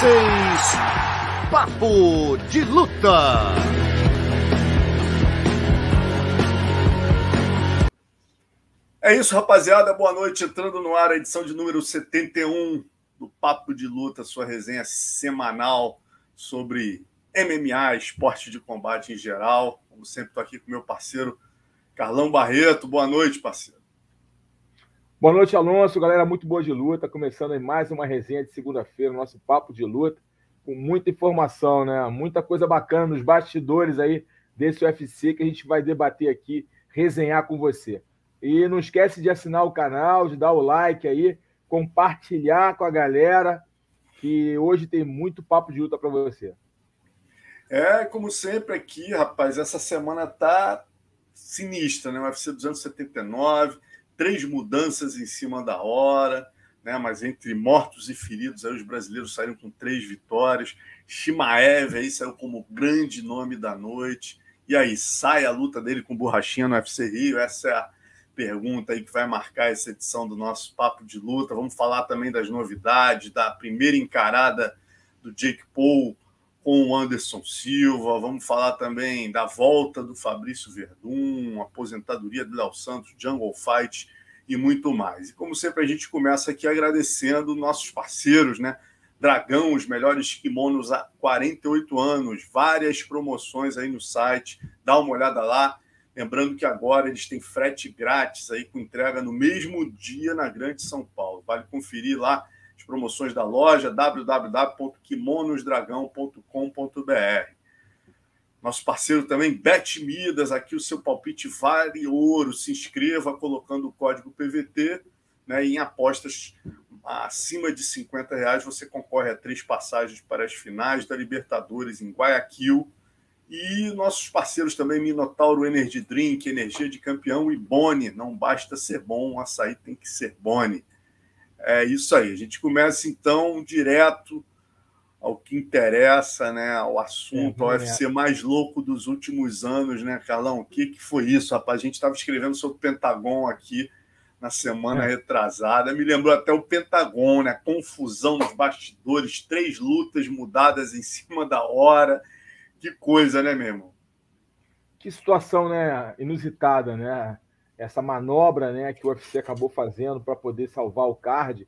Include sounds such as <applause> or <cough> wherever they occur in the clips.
vocês, Papo de Luta. É isso, rapaziada. Boa noite. Entrando no ar a edição de número 71 do Papo de Luta, sua resenha semanal sobre MMA, esporte de combate em geral. Como sempre, estou aqui com meu parceiro Carlão Barreto. Boa noite, parceiro. Boa noite, Alonso. Galera, muito boa de luta. Começando mais uma resenha de segunda-feira, nosso papo de luta, com muita informação, né? Muita coisa bacana nos bastidores aí desse UFC que a gente vai debater aqui, resenhar com você. E não esquece de assinar o canal, de dar o like aí, compartilhar com a galera, que hoje tem muito papo de luta para você. É, como sempre aqui, rapaz, essa semana tá sinistra, né? O UFC 279 três mudanças em cima da hora, né? mas entre mortos e feridos, aí os brasileiros saíram com três vitórias. Shimaev aí saiu como grande nome da noite. E aí, sai a luta dele com Borrachinha no UFC Rio? Essa é a pergunta aí que vai marcar essa edição do nosso Papo de Luta. Vamos falar também das novidades, da primeira encarada do Jake Paul com o Anderson Silva. Vamos falar também da volta do Fabrício Verdun, aposentadoria do Léo Santos, Jungle Fight e muito mais. E como sempre, a gente começa aqui agradecendo nossos parceiros, né? Dragão, os melhores kimonos há 48 anos, várias promoções aí no site, dá uma olhada lá. Lembrando que agora eles têm frete grátis aí com entrega no mesmo dia na Grande São Paulo. Vale conferir lá as promoções da loja www.kimonosdragão.com.br. Nosso parceiro também, Bet Midas, aqui o seu palpite vale ouro. Se inscreva colocando o código PVT né, em apostas acima de 50 reais. Você concorre a três passagens para as finais da Libertadores em Guayaquil. E nossos parceiros também, Minotauro Energy Drink, Energia de Campeão e Boni. Não basta ser bom, o açaí tem que ser Boni. É isso aí. A gente começa então direto ao que interessa, né? Ao assunto, é, ao UFC mais louco dos últimos anos, né, Carlão? O que, que foi isso, rapaz? A gente estava escrevendo sobre o Pentagon aqui na semana é. retrasada. Me lembrou até o Pentagon, né? Confusão nos bastidores, três lutas mudadas em cima da hora. Que coisa, né, meu irmão? Que situação, né? Inusitada, né? Essa manobra né, que o UFC acabou fazendo para poder salvar o card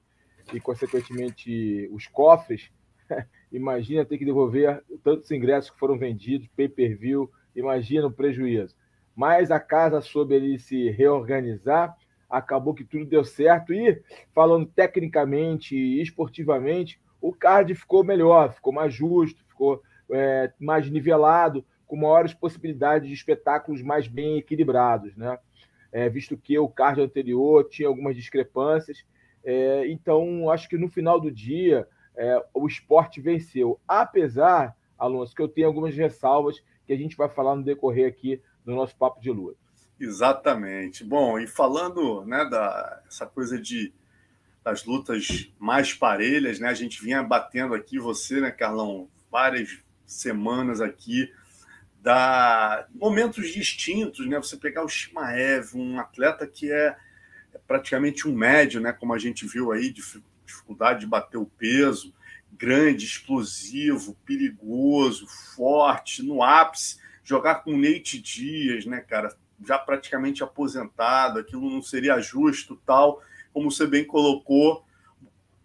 e, consequentemente, os cofres. <laughs> imagina ter que devolver tantos ingressos que foram vendidos, pay-per-view, imagina o prejuízo. Mas a casa soube ali se reorganizar, acabou que tudo deu certo e, falando tecnicamente e esportivamente, o card ficou melhor, ficou mais justo, ficou é, mais nivelado, com maiores possibilidades de espetáculos mais bem equilibrados, né? É, visto que o card anterior tinha algumas discrepâncias. É, então, acho que no final do dia, é, o esporte venceu. Apesar, Alonso, que eu tenho algumas ressalvas que a gente vai falar no decorrer aqui do nosso papo de luta. Exatamente. Bom, e falando né, da essa coisa de das lutas mais parelhas, né? A gente vinha batendo aqui você, né, Carlão, várias semanas aqui da momentos distintos, né? Você pegar o Shimaev, um atleta que é, é praticamente um médio, né? Como a gente viu aí, dificuldade de bater o peso, grande, explosivo, perigoso, forte, no ápice, jogar com Nate Dias, né, cara? Já praticamente aposentado, aquilo não seria justo, tal. Como você bem colocou,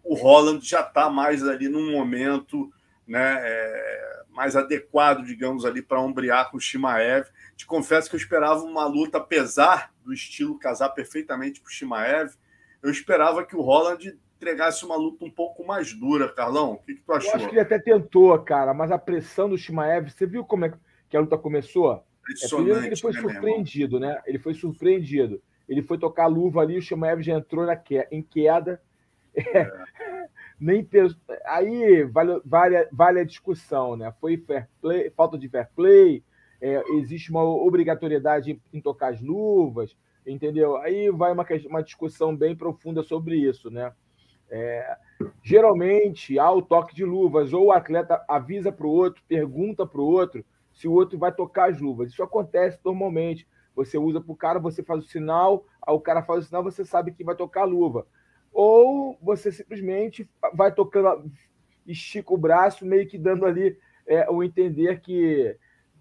o Holland já está mais ali num momento, né? É mais adequado, digamos, ali para ombrear com o Shimaev. Te confesso que eu esperava uma luta, apesar do estilo casar perfeitamente com o Shimaev, eu esperava que o Holland entregasse uma luta um pouco mais dura, Carlão. O que, que tu achou? Eu acho que ele até tentou, cara, mas a pressão do Shimaev, você viu como é que a luta começou? É, primeiro ele foi né, surpreendido, né? Ele foi surpreendido. Ele foi tocar a luva ali, o Shimaev já entrou na que... em queda. É <laughs> nem aí vale, vale, vale a discussão, né? Foi fair play, falta de fair play, é, existe uma obrigatoriedade em tocar as luvas, entendeu? Aí vai uma, uma discussão bem profunda sobre isso, né? É, geralmente há o toque de luvas, ou o atleta avisa para o outro, pergunta para o outro se o outro vai tocar as luvas. Isso acontece normalmente. Você usa para o cara, você faz o sinal, o cara faz o sinal, você sabe que vai tocar a luva ou você simplesmente vai tocando, estica o braço, meio que dando ali é, o entender que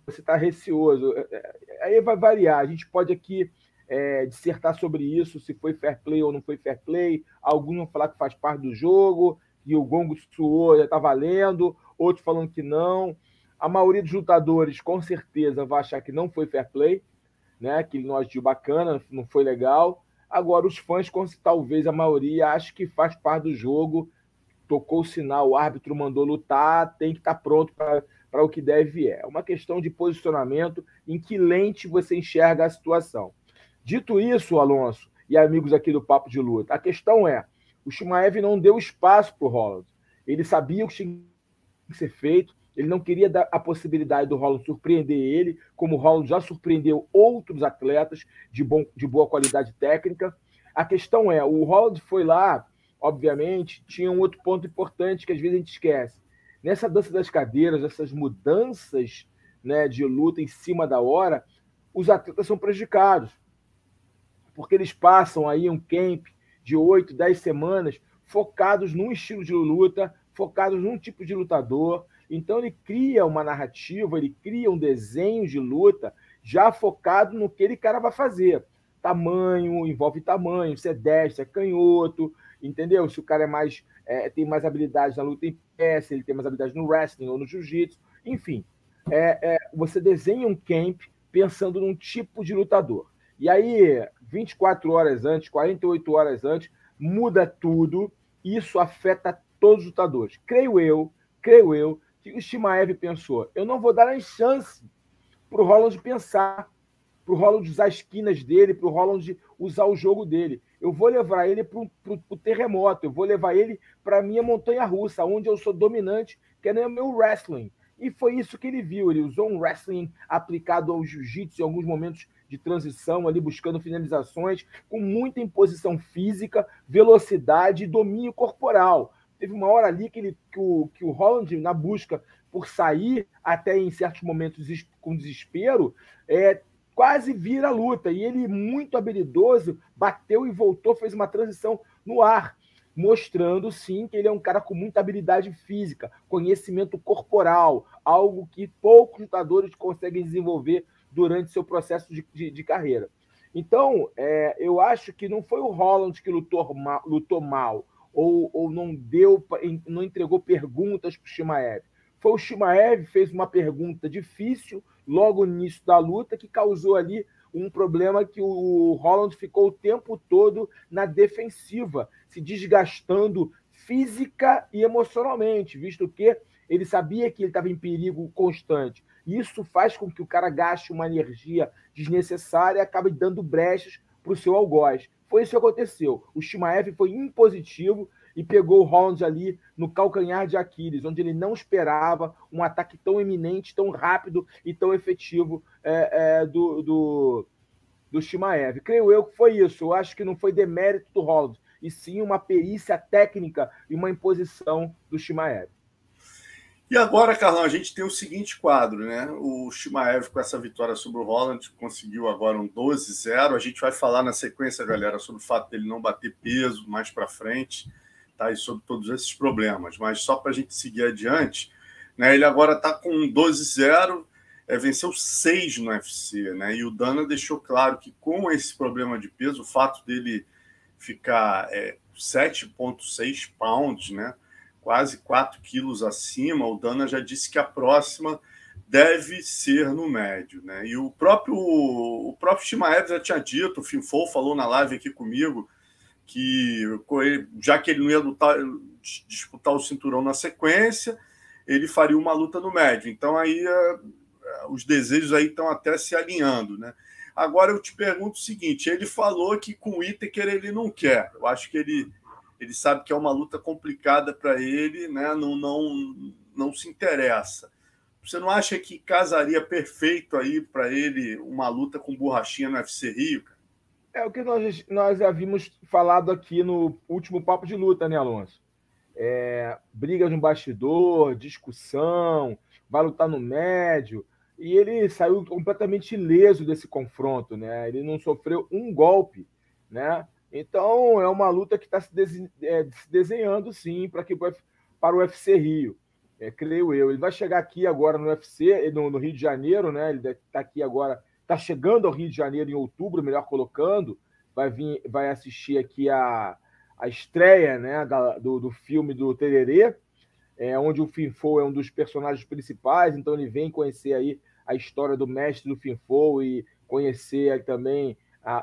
você está receoso. É, é, aí vai variar. A gente pode aqui é, dissertar sobre isso, se foi fair play ou não foi fair play. Alguns vão falar que faz parte do jogo, que o gongo suou, já está valendo, outros falando que não. A maioria dos lutadores, com certeza, vai achar que não foi fair play, né? que ele não agiu bacana, não foi legal. Agora, os fãs, talvez a maioria, acho que faz parte do jogo, tocou o sinal, o árbitro mandou lutar, tem que estar tá pronto para o que deve é. É uma questão de posicionamento, em que lente você enxerga a situação. Dito isso, Alonso e amigos aqui do Papo de Luta, a questão é: o Shimaev não deu espaço para o Holland. Ele sabia o que tinha que ser feito, ele não queria dar a possibilidade do Holland surpreender ele, como o Holland já surpreendeu outros atletas de, bom, de boa qualidade técnica. A questão é: o Holland foi lá, obviamente, tinha um outro ponto importante que às vezes a gente esquece. Nessa dança das cadeiras, essas mudanças né, de luta em cima da hora, os atletas são prejudicados porque eles passam aí um camp de 8, 10 semanas focados num estilo de luta, focados num tipo de lutador. Então ele cria uma narrativa, ele cria um desenho de luta já focado no que ele cara vai fazer. Tamanho, envolve tamanho, se é destro, é canhoto, entendeu? Se o cara é mais é, tem mais habilidades na luta em pé, se ele tem mais habilidades no wrestling ou no jiu-jitsu, enfim. É, é, você desenha um camp pensando num tipo de lutador. E aí, 24 horas antes, 48 horas antes, muda tudo. Isso afeta todos os lutadores. Creio eu, creio eu, que o Shimaev pensou: eu não vou dar a chance para o Roland pensar, para o Roland usar as esquinas dele, para o Roland usar o jogo dele. Eu vou levar ele para o terremoto, eu vou levar ele para a minha montanha russa, onde eu sou dominante, que é o meu wrestling. E foi isso que ele viu. Ele usou um wrestling aplicado ao jiu-jitsu em alguns momentos de transição ali, buscando finalizações, com muita imposição física, velocidade e domínio corporal. Teve uma hora ali que, ele, que, o, que o Holland, na busca por sair, até em certos momentos com desespero, é, quase vira a luta. E ele, muito habilidoso, bateu e voltou, fez uma transição no ar, mostrando sim que ele é um cara com muita habilidade física, conhecimento corporal, algo que poucos lutadores conseguem desenvolver durante seu processo de, de, de carreira. Então, é, eu acho que não foi o Holland que lutou mal, lutou mal ou, ou não deu, não entregou perguntas para o Shimaev. Foi o Shimaev fez uma pergunta difícil logo no início da luta que causou ali um problema que o Holland ficou o tempo todo na defensiva, se desgastando física e emocionalmente, visto que ele sabia que ele estava em perigo constante. Isso faz com que o cara gaste uma energia desnecessária e acabe dando brechas para o seu algoz. Foi isso que aconteceu. O Shimaev foi impositivo e pegou o Holland ali no calcanhar de Aquiles, onde ele não esperava um ataque tão eminente, tão rápido e tão efetivo é, é, do, do, do Shimaev. Creio eu que foi isso. Eu acho que não foi demérito do Holland, e sim uma perícia técnica e uma imposição do Shimaev. E agora, Carlão, a gente tem o seguinte quadro, né? O Shimaev, com essa vitória sobre o Holland, conseguiu agora um 12-0. A gente vai falar na sequência, galera, sobre o fato dele não bater peso mais para frente, tá? E sobre todos esses problemas. Mas só para a gente seguir adiante, né? Ele agora está com um 12-0, é, venceu seis no UFC, né? E o Dana deixou claro que com esse problema de peso, o fato dele ficar é, 7,6 pounds, né? Quase 4 quilos acima, o Dana já disse que a próxima deve ser no médio. Né? E o próprio, o próprio Shimaev já tinha dito, o Finfou falou na live aqui comigo, que já que ele não ia lutar, disputar o cinturão na sequência, ele faria uma luta no médio. Então aí é, os desejos aí estão até se alinhando, né? Agora eu te pergunto o seguinte: ele falou que com o Itaker ele não quer. Eu acho que ele ele sabe que é uma luta complicada para ele, né? não, não, não se interessa. Você não acha que casaria perfeito aí para ele uma luta com borrachinha no UFC Rio? Cara? É o que nós, nós havíamos falado aqui no último papo de luta, né, Alonso? É, briga no bastidor, discussão, vai lutar no médio. E ele saiu completamente ileso desse confronto, né? Ele não sofreu um golpe, né? Então, é uma luta que está se, é, se, desenhando, sim, para que para o UFC Rio. É, creio eu. Ele vai chegar aqui agora no UFC, no, no Rio de Janeiro, né? Ele está aqui agora, está chegando ao Rio de Janeiro em outubro, melhor colocando. Vai vir, vai assistir aqui a, a estreia, né, da, do, do filme do Tererê, é, onde o Finfou é um dos personagens principais. Então ele vem conhecer aí a história do mestre do Finfou e conhecer também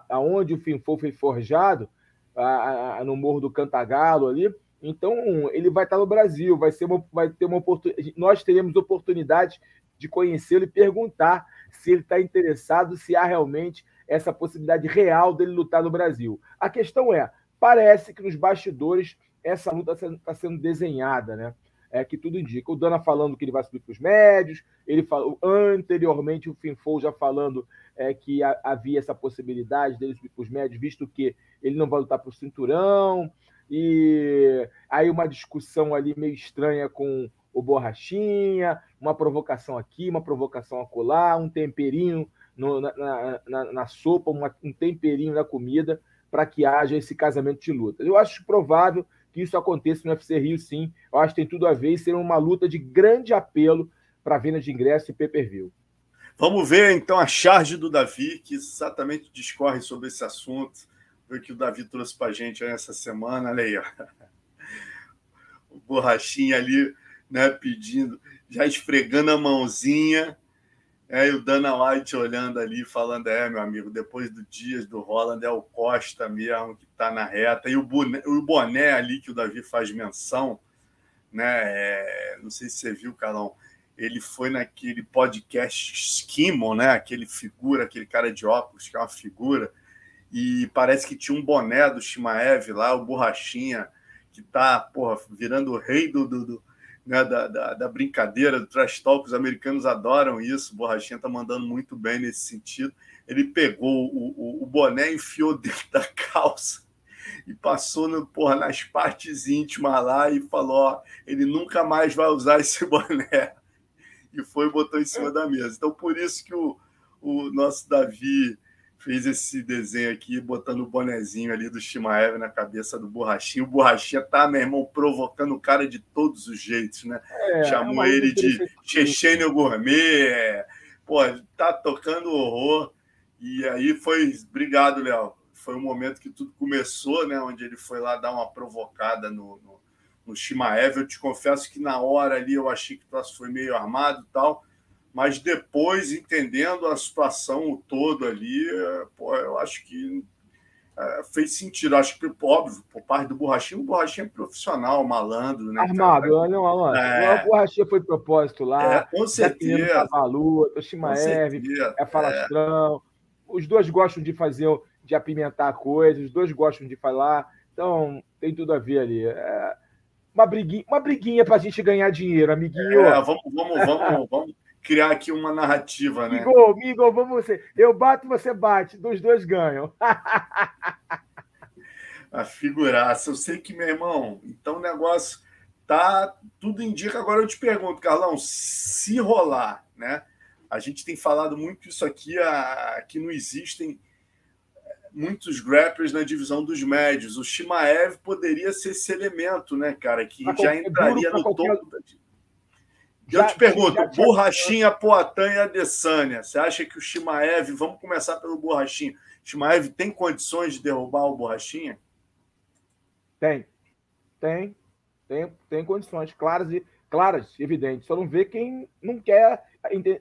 aonde o Finfou foi forjado, a, a, no Morro do Cantagalo ali. Então, ele vai estar no Brasil, vai, ser uma, vai ter uma oportunidade. Nós teremos oportunidade de conhecê-lo e perguntar se ele está interessado, se há realmente essa possibilidade real dele lutar no Brasil. A questão é: parece que nos bastidores essa luta está sendo desenhada, né? É que tudo indica. O Dana falando que ele vai subir para os médios, ele falou anteriormente o Finfou já falando é, que havia essa possibilidade dele subir para os médios, visto que ele não vai lutar para o cinturão e aí uma discussão ali meio estranha com o Borrachinha, uma provocação aqui, uma provocação acolá, um temperinho no, na, na, na, sopa, uma, um temperinho na comida para que haja esse casamento de lutas. Eu acho provável que isso aconteça no UFC Rio, sim. Eu acho que tem tudo a ver e ser uma luta de grande apelo para venda de ingresso e pay-per-view. Vamos ver então a charge do Davi, que exatamente discorre sobre esse assunto o que o Davi trouxe para a gente essa semana. Olha aí, ó. <laughs> o borrachinha ali, né, pedindo, já esfregando a mãozinha. É, e o Dana White olhando ali, falando: É, meu amigo, depois do Dias do Holland é o Costa mesmo que está na reta. E o boné, o boné ali que o Davi faz menção, né? É, não sei se você viu, Carlão. Ele foi naquele podcast Skimon, né? Aquele figura, aquele cara de óculos, que é uma figura e parece que tinha um boné do Shimaev lá, o Borrachinha, que tá, porra, virando o rei do, do, do né, da, da, da, brincadeira, do trash talk, os americanos adoram isso, Borrachinha tá mandando muito bem nesse sentido. Ele pegou o, o, o boné, enfiou dentro da calça e passou no, porra, nas partes íntimas lá e falou: ó, ele nunca mais vai usar esse <laughs> boné. E foi e botou em cima da mesa. Então, por isso que o, o nosso Davi fez esse desenho aqui, botando o bonezinho ali do Shimaev na cabeça do Borrachinho. O Borrachinha tá, meu irmão, provocando o cara de todos os jeitos, né? É, Chamou é ele de Chechênio Gourmet, é, pô, tá tocando horror. E aí foi, obrigado, Léo. Foi o momento que tudo começou, né? Onde ele foi lá dar uma provocada no, no, no Shimaev. Eu te confesso que na hora ali eu achei que o troço foi meio armado e tal mas depois, entendendo a situação todo ali, pô, eu acho que é, fez sentido. Acho que, óbvio, por parte do Borrachinho, o Borrachinho é profissional, malandro, né? Armado, olha, olha. É... O Borrachinha foi propósito lá. É, com certeza. Balu, Toshimaev, é falastrão. É. Os dois gostam de fazer, de apimentar a coisa, os dois gostam de falar. Então, tem tudo a ver ali. É uma briguinha, uma briguinha para a gente ganhar dinheiro, amiguinho. É, vamos, vamos, vamos, vamos criar aqui uma narrativa, né? Migo, Migo, vamos você. Eu bato, você bate, dos dois ganham. <laughs> a figuraça. Eu sei que, meu irmão, então o negócio tá. Tudo indica. Agora eu te pergunto, Carlão, se rolar, né? A gente tem falado muito isso aqui, a, que não existem muitos grappers na divisão dos médios. O Shimaev poderia ser esse elemento, né, cara, que já entraria no topo da já, eu te pergunto, já, já, Borrachinha, Poatan e Adesanya. Você acha que o Shimaev, vamos começar pelo Borrachinha, Shimaev tem condições de derrubar o Borrachinha? Tem. Tem. Tem, tem condições claras e claras, evidentes. Só não vê quem não quer,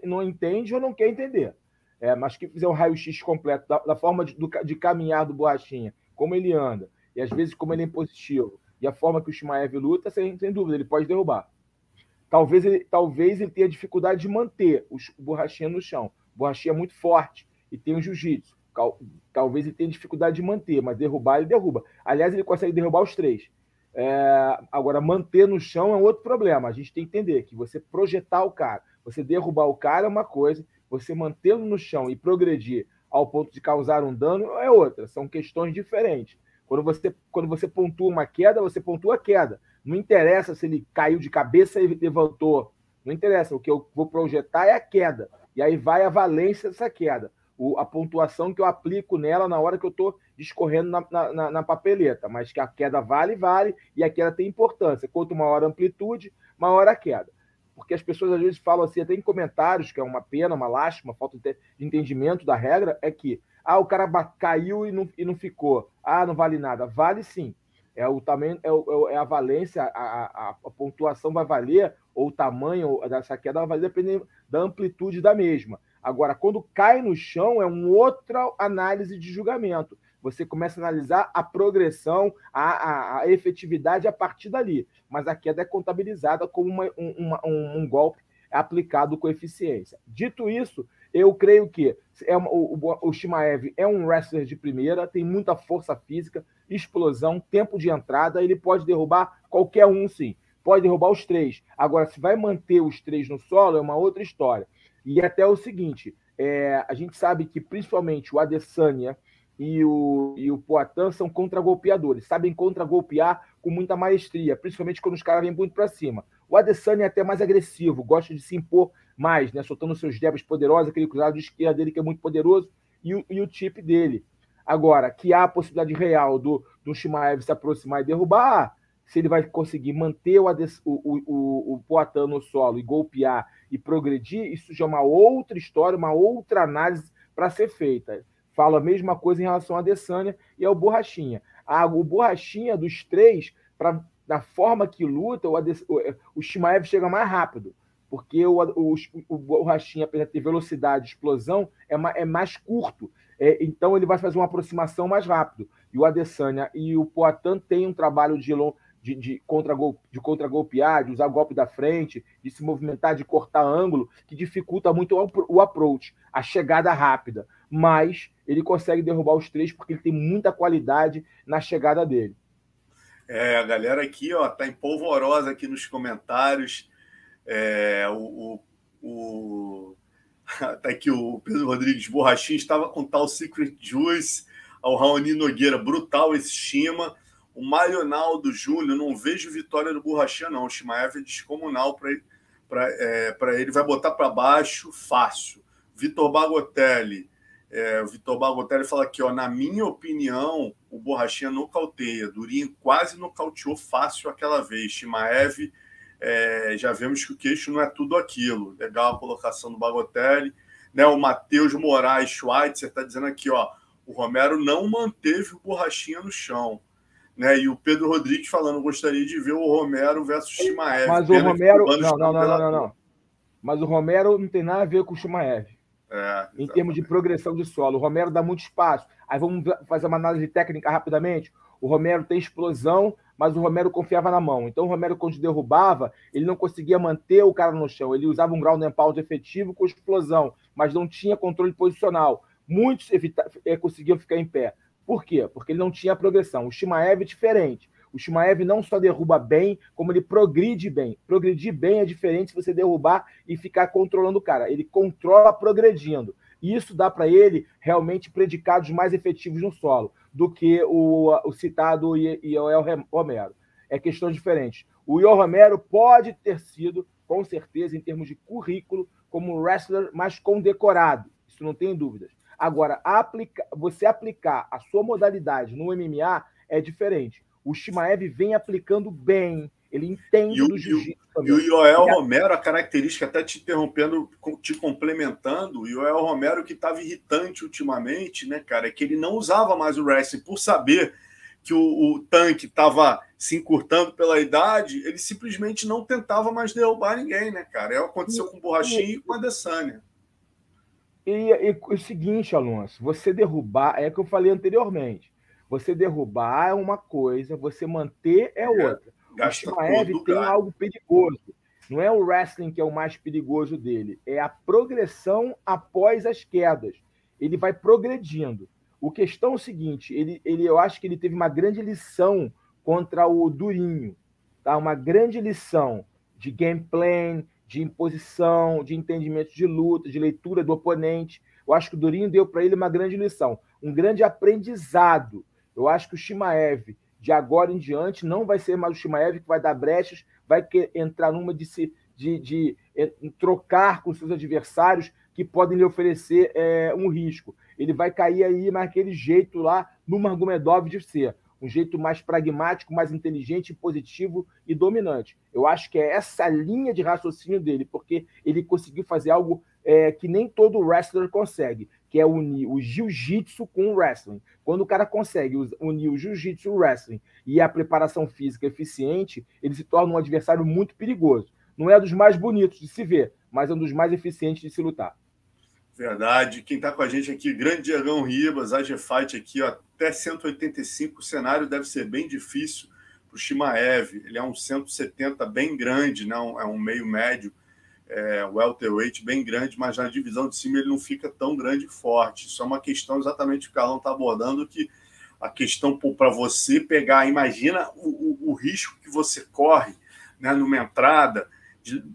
não entende ou não quer entender. É, mas que fizer um raio-x completo da, da forma de, do, de, caminhar do Borrachinha, como ele anda, e às vezes como ele é impositivo, e a forma que o Shimaev luta, sem, sem dúvida, ele pode derrubar talvez ele, talvez ele tenha dificuldade de manter o, borrachinha no chão. O borrachinha é muito forte e tem o jiu-jitsu. Talvez ele tenha dificuldade de manter, mas derrubar ele derruba. Aliás, ele consegue derrubar os três. É, agora, manter no chão é outro problema. A gente tem que entender que você projetar o cara, você derrubar o cara é uma coisa, você mantê-lo no chão e progredir ao ponto de causar um dano é outra. São questões diferentes. Quando você, quando você pontua uma queda, você pontua a queda. Não interessa se ele caiu de cabeça e levantou. Não interessa. O que eu vou projetar é a queda. E aí vai a valência dessa queda. O a pontuação que eu aplico nela na hora que eu estou discorrendo na, na, na, papeleta, mas que a queda vale, vale, e a queda tem importância. Quanto maior a amplitude, maior a queda. Porque as pessoas às vezes falam assim, até em comentários, que é uma pena, uma lástima, falta de entendimento da regra, é que ah, o cara caiu e não, e não ficou. Ah, não vale nada. Vale sim. É o tamanho, é, o, é a valência, a, a, a, pontuação vai valer, ou o tamanho dessa queda vai valer dependendo da amplitude da mesma. Agora, quando cai no chão, é uma outra análise de julgamento. Você começa a analisar a progressão, a, a, a efetividade a partir dali. Mas a queda é contabilizada como uma, uma, um, um golpe aplicado com eficiência. Dito isso, eu creio que é, o, o, o Shimaev é um wrestler de primeira, tem muita força física, explosão, tempo de entrada, ele pode derrubar qualquer um, sim. Pode derrubar os três. Agora, se vai manter os três no solo, é uma outra história. E até o seguinte: é, a gente sabe que principalmente o Adesanya e o, e o Poitin são contragolpeadores, sabem contragolpear com muita maestria, principalmente quando os caras vêm muito para cima. O Adesanya é até mais agressivo, gosta de se impor mais, né, soltando seus jabs poderosos, aquele cruzado de esquerda dele que é muito poderoso, e o, e o chip dele. Agora, que há a possibilidade real do, do Shimaev se aproximar e derrubar, se ele vai conseguir manter o, o, o, o Poitin no solo e golpear e progredir, isso já é uma outra história, uma outra análise para ser feita. Falo a mesma coisa em relação a Adesanya e ao Borrachinha. Ah, o Borrachinha dos três, pra, da forma que luta, o, Ades, o, o Shimaev chega mais rápido. Porque o, o, o Borrachinha, apesar de ter velocidade, explosão, é, ma, é mais curto. É, então ele vai fazer uma aproximação mais rápido. E o Adesanya e o Poitin têm um trabalho de, long, de, de, contra de contra-golpear, de usar golpe da frente, de se movimentar, de cortar ângulo, que dificulta muito o approach, a chegada rápida. Mas ele consegue derrubar os três porque ele tem muita qualidade na chegada dele. É, a galera aqui ó, tá empolvorosa aqui nos comentários. É, o, o, o, <laughs> tá o Pedro Rodrigues Borrachinho estava com tal Secret Juice ao Raoni Nogueira, brutal esse estima. O Marionaldo Júnior, não vejo vitória do Borrachinha, não. O Shimaev é descomunal para ele. É, ele, vai botar para baixo fácil. Vitor Bagotelli. É, o Vitor Bagotelli fala aqui, ó, na minha opinião, o Borrachinha nocauteia. Durinho quase nocauteou fácil aquela vez. Shimaev, é, já vemos que o queixo não é tudo aquilo. Legal a colocação do Bagotelli. Né, o Matheus Moraes Schweitzer está dizendo aqui, ó, o Romero não manteve o Borrachinha no chão. Né? E o Pedro Rodrigues falando, gostaria de ver o Romero versus Shimaev. Mas o Romero. Não, não, não, não, não, Mas o Romero não tem nada a ver com o Shimaev. É, em termos de progressão de solo. O Romero dá muito espaço. Aí vamos fazer uma análise técnica rapidamente. O Romero tem explosão, mas o Romero confiava na mão. Então o Romero, quando derrubava, ele não conseguia manter o cara no chão. Ele usava um ground and pound efetivo com explosão, mas não tinha controle posicional. Muitos evita... Eh, conseguiam ficar em pé. Por quê? Porque ele não tinha progressão. O Shimaev é diferente. O Shimaev não só derruba bem, como ele progride bem. Progredir bem é diferente se você derrubar e ficar controlando o cara. Ele controla progredindo. E isso dá para ele realmente predicados mais efetivos no solo do que o, o citado Ioel Romero. É questão diferente. O Ioel Romero pode ter sido, com certeza, em termos de currículo, como wrestler mais condecorado. Isso não tem dúvidas. Agora, aplica, você aplicar a sua modalidade no MMA é diferente. O Shimaev vem aplicando bem, ele entende e do jiu-jitsu. E o Joel Romero, a característica, até te interrompendo, te complementando, o Joel Romero que estava irritante ultimamente, né, cara, é que ele não usava mais o wrestling por saber que o, o tanque estava se encurtando pela idade, ele simplesmente não tentava mais derrubar ninguém, né, cara? É o que aconteceu com o Borrachinho e com a Adesanya. E, e, o seguinte, Alonso, você derrubar, é o que eu falei anteriormente. Você derrubar é uma coisa, você manter é, é outra. É, o Shimaev tem algo perigoso. Não é o wrestling que é o mais perigoso dele, é a progressão após as quedas. Ele vai progredindo. O questão é o seguinte, ele, ele, eu acho que ele teve uma grande lição contra o Durinho, tá? Uma grande lição de game plan, de imposição, de entendimento de luta, de leitura do oponente. Eu acho que o Durinho deu para ele uma grande lição, um grande aprendizado. Eu acho que o Shimaev, de agora em diante, não vai ser mais o Shimaev que vai dar brechas, vai entrar numa de se de, de, de, trocar com seus adversários que podem lhe oferecer é, um risco. Ele vai cair aí naquele jeito lá no Margomedov de ser um jeito mais pragmático, mais inteligente, positivo e dominante. Eu acho que é essa linha de raciocínio dele, porque ele conseguiu fazer algo é, que nem todo wrestler consegue, que é unir o jiu-jitsu com o wrestling. Quando o cara consegue unir o jiu-jitsu e o wrestling e a preparação física eficiente, ele se torna um adversário muito perigoso. Não é dos mais bonitos de se ver, mas é um dos mais eficientes de se lutar. Verdade. Quem está com a gente aqui, grande Diegão Ribas, AG Fight aqui, ó, até 185. O cenário deve ser bem difícil para o Shimaev. Ele é um 170 bem grande, não? é um meio médio é, welterweight bem grande, mas na divisão de cima ele não fica tão grande e forte. Isso é uma questão exatamente que o Carlão está abordando, que a questão para você pegar, imagina o, o, o, risco que você corre né, numa entrada,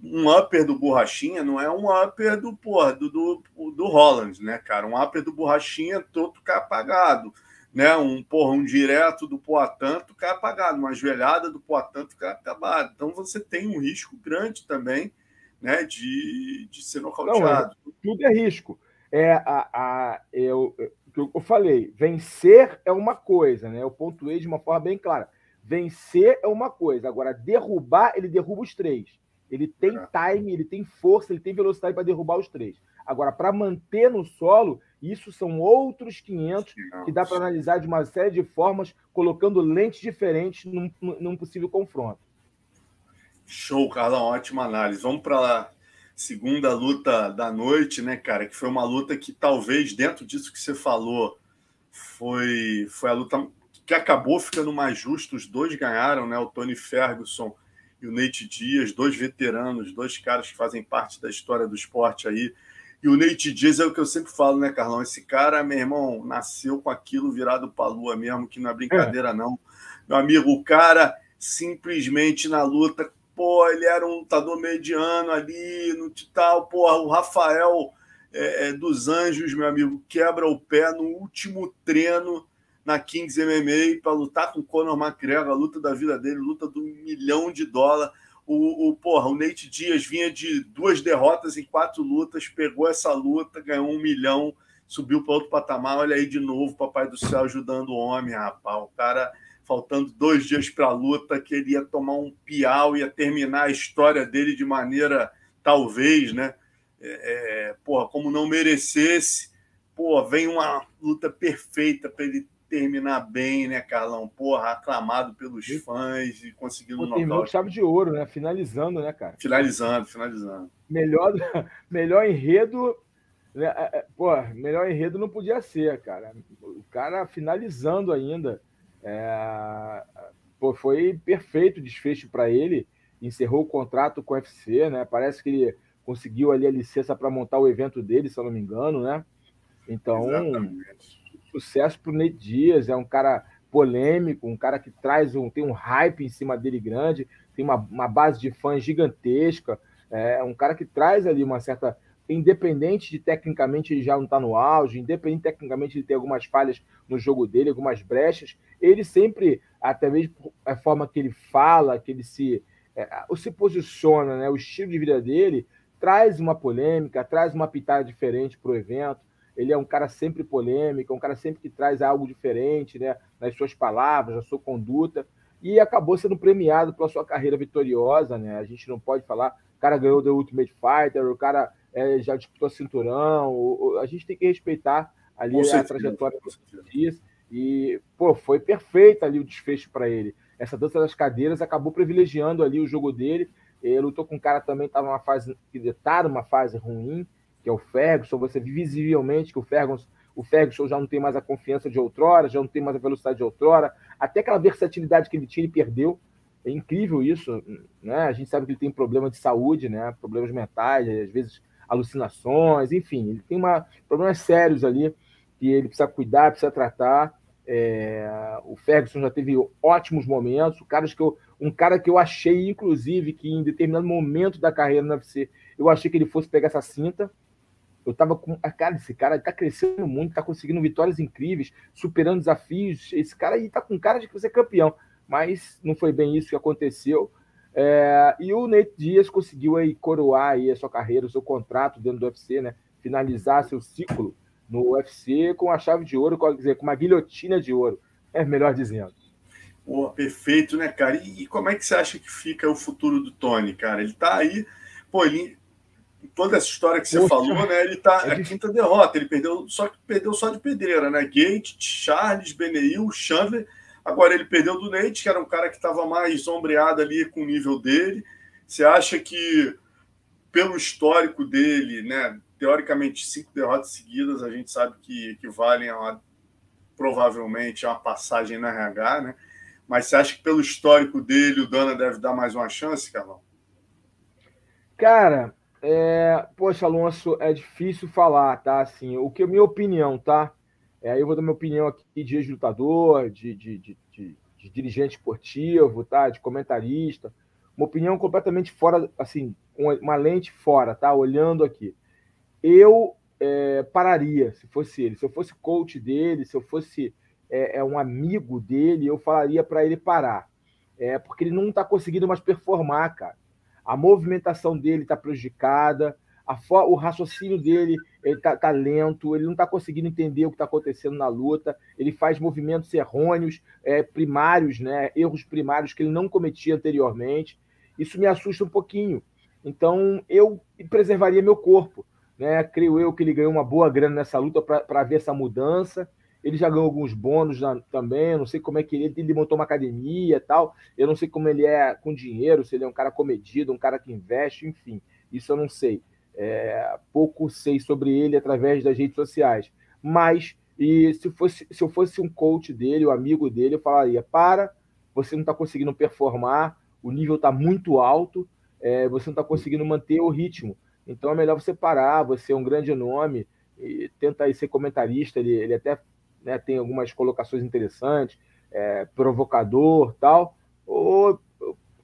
um upper do Borrachinha não é um upper do, porra, do, do, do Holland, né, cara? Um upper do Borrachinha todo cá apagado, né? Um, porra, um direto do Poitin, tu cai apagado, uma joelhada do Poitin, tu cai acabado. Então você tem um risco grande também né, de, de ser nocauteado. Não, tudo é risco. É, a, a, eu, eu, falei, vencer é uma coisa, né? Eu pontuei de uma forma bem clara. Vencer é uma coisa, agora derrubar, ele derruba os três. Ele tem é. time, ele tem força, ele tem velocidade para derrubar os três. Agora, para manter no solo, isso são outros 500 que dá para analisar de uma série de formas, colocando lentes diferentes num, num possível confronto. Show, Carlão, ótima análise. Vamos para a segunda luta da noite, né, cara? Que foi uma luta que talvez, dentro disso que você falou, foi, foi a luta que acabou ficando mais justa. Os dois ganharam, né? O Tony Ferguson e o Nate Dias, dois veteranos, dois caras que fazem parte da história do esporte aí. E o Nate Dias é o que eu sempre falo, né, Carlão? Esse cara, meu irmão, nasceu com aquilo virado para a lua mesmo, que não é brincadeira, é. não. Meu amigo, o cara simplesmente na luta pô, ele era um lutador mediano ali, no tal, porra, o Rafael é, é, dos Anjos, meu amigo, quebra o pé no último treino na Kings MMA para lutar com o Conor McGregor, a luta da vida dele, luta do milhão de dólar. O, o, porra, o Nate Dias vinha de duas derrotas em quatro lutas, pegou essa luta, ganhou um milhão, subiu para outro patamar. Olha aí de novo, Papai do Céu ajudando o homem, rapaz. O cara faltando dois dias para a luta, que ele ia tomar um piau, ia terminar a história dele de maneira, talvez, né? É, é, porra, como não merecesse, pô, vem uma luta perfeita para ele terminar bem, né, Carlão? Porra, aclamado pelos fãs e conseguindo um Terminou chave de ouro, né? Finalizando, né, cara? Finalizando, finalizando. Melhor, <laughs> melhor enredo. Né? É, é, pô, melhor enredo não podia ser, cara. O cara finalizando ainda. É, pô, foi perfeito o desfecho para ele. Encerrou o contrato com o UFC, né? Parece que ele conseguiu ali a licença para montar o evento dele, se eu não me engano, né? Então, Exatamente. sucesso para o Nate Dias, é um cara polêmico, um cara que traz um, tem um hype em cima dele grande, tem uma, uma base de fãs gigantesca, é um cara que traz ali uma certa independente de tecnicamente ele já não está no auge, independente tecnicamente de ter algumas falhas no jogo dele, algumas brechas, ele sempre, até mesmo a forma que ele fala, que ele se, é, se posiciona, né, o estilo de vida dele, traz uma polêmica, traz uma pitada diferente para o evento. Ele é um cara sempre polêmico, um cara sempre que traz algo diferente né, nas suas palavras, na sua conduta, e acabou sendo premiado pela sua carreira vitoriosa. Né? A gente não pode falar, o cara ganhou The Ultimate Fighter, o cara é, já disputou cinturão. O, a gente tem que respeitar ali com a certeza, trajetória disso. E, pô, foi perfeito ali o desfecho para ele. Essa dança das cadeiras acabou privilegiando ali o jogo dele. Ele lutou com um cara também estava numa fase que está numa fase ruim, que é o Ferguson. Você visivelmente que o Ferguson, o Ferguson já não tem mais a confiança de outrora, já não tem mais a velocidade de outrora. Até aquela versatilidade que ele tinha, ele perdeu. É incrível isso, né? A gente sabe que ele tem problema de saúde, né? Problemas mentais, às vezes alucinações, enfim, ele tem uma, problemas sérios ali que ele precisa cuidar, precisa tratar. É, o Ferguson já teve ótimos momentos, cara que eu, um cara que eu achei, inclusive, que em determinado momento da carreira no UFC, eu achei que ele fosse pegar essa cinta. Eu tava com. a cara, esse cara tá crescendo muito, tá conseguindo vitórias incríveis, superando desafios. Esse cara aí tá com cara de que ser campeão. Mas não foi bem isso que aconteceu. É, e o Nate Dias conseguiu aí coroar aí a sua carreira, o seu contrato dentro do UFC, né? finalizar seu ciclo no UFC com a chave de ouro, quer dizer, com uma guilhotina de ouro, é melhor dizendo. Pô, perfeito, né, cara? E, e, como é que você acha que fica o futuro do Tony, cara? Ele tá aí, pô, ele, toda essa história que você Poxa, falou, né? Ele tá é a quinta derrota, ele perdeu só que perdeu só de pedreira, né? Gate, Charles, Beneil, Chandler. Agora ele perdeu do Nate, que era um cara que estava mais ombreado ali com o nível dele. Você acha que pelo histórico dele, né? Teoricamente, cinco derrotas seguidas, a gente sabe que equivalem a uma, provavelmente a uma passagem na RH, né? Mas você acha que pelo histórico dele o Dana deve dar mais uma chance, Carlão? Cara, é... poxa, Alonso, é difícil falar, tá? Assim, o que minha opinião, tá? É, eu vou dar minha opinião aqui de ex-lutador, de, de, de, de, dirigente esportivo, tá? De comentarista. Uma opinião completamente fora, assim, uma lente fora, tá? Olhando aqui. Eu é, pararia se fosse ele. Se eu fosse coach dele, se eu fosse é, é um amigo dele, eu falaria para ele parar. É, porque ele não está conseguindo mais performar, cara. A movimentação dele está prejudicada, o raciocínio dele está tá lento, ele não está conseguindo entender o que está acontecendo na luta, ele faz movimentos errôneos, é, primários, né, erros primários que ele não cometia anteriormente. Isso me assusta um pouquinho. Então, eu preservaria meu corpo. Né? Creio eu que ele ganhou uma boa grana nessa luta para ver essa mudança. Ele já ganhou alguns bônus na, também. Não sei como é que ele, ele montou uma academia e tal. Eu não sei como ele é com dinheiro, se ele é um cara comedido, um cara que investe, enfim. Isso eu não sei. É, pouco sei sobre ele através das redes sociais. Mas e se, fosse, se eu fosse um coach dele, um amigo dele, eu falaria: para, você não está conseguindo performar, o nível está muito alto, é, você não está conseguindo manter o ritmo. Então é melhor você parar, você é um grande nome, e tenta aí ser comentarista, ele, ele até né, tem algumas colocações interessantes, é, provocador tal, ou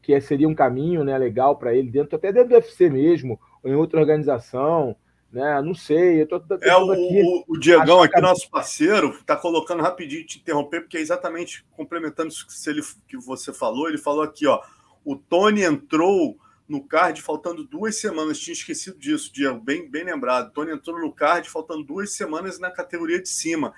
que seria um caminho né, legal para ele, dentro até dentro do UFC mesmo, em outra organização, né? Não sei. Eu tô, tô é o, aqui, o, o Diegão aqui, nosso parceiro, está colocando rapidinho te interromper, porque é exatamente complementando isso que, ele, que você falou. Ele falou aqui, ó, o Tony entrou no card faltando duas semanas. Tinha esquecido disso, Diego, bem, bem lembrado. Tony entrou no card faltando duas semanas na categoria de cima.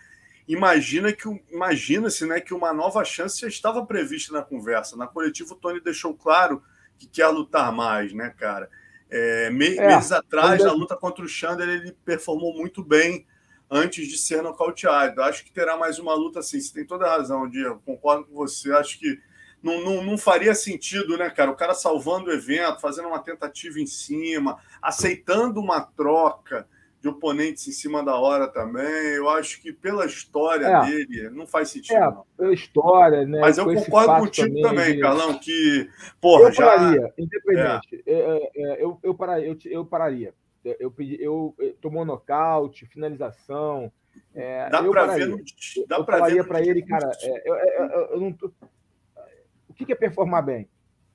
Imagina que imagina-se, né, que uma nova chance já estava prevista na conversa. Na coletiva o Tony deixou claro que quer lutar mais, né, cara? É, me, é, meses atrás, na luta contra o Chandler, ele performou muito bem antes de ser nocauteado. Acho que terá mais uma luta assim. Você tem toda a razão, Diego. Concordo com você. Acho que não, não, não, faria sentido, né, cara? O cara salvando o evento, fazendo uma tentativa em cima, aceitando uma troca de oponentes em cima da hora também. Eu acho que pela história é. dele não faz sentido. É, pela história, né? Mas eu concordo contigo também, também de... Carlão, que porra, eu já... pararia, independente. É. é, é eu, eu, pararia, eu, eu pararia. Eu, pedi, eu, eu tomou nocaute, finalização. É, dá para ver. No, dá eu falaria para ele, cara. eu, eu não tô, que, que é performar bem?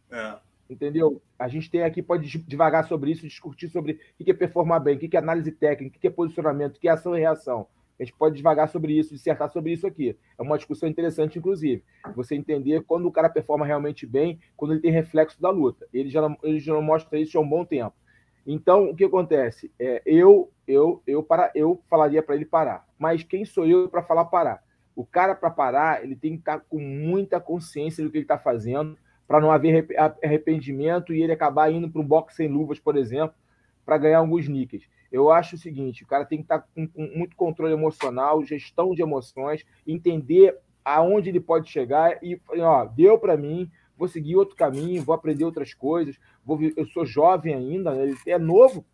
É. Entendeu? A gente tem aqui, pode devagar sobre isso, discutir sobre o que é performar bem, o que é análise técnica, o que é posicionamento, o que é ação e reação. A gente pode devagar sobre isso, dissertar sobre isso aqui. É uma discussão interessante, inclusive. Você entender quando o cara performa realmente bem, quando ele tem reflexo da luta. Ele já não, ele já não mostra isso há um bom tempo. Então, o que acontece? É, eu, eu, eu, para, eu falaria para ele parar. Mas quem sou eu para falar parar? O cara, para parar, ele tem que estar tá com muita consciência do que ele está fazendo, para não haver arrependimento e ele acabar indo para um boxe sem luvas, por exemplo, para ganhar alguns níqueis. Eu acho o seguinte: o cara tem que estar tá com, com muito controle emocional, gestão de emoções, entender aonde ele pode chegar e, ó, deu para mim, vou seguir outro caminho, vou aprender outras coisas, vou, eu sou jovem ainda, né? ele é novo,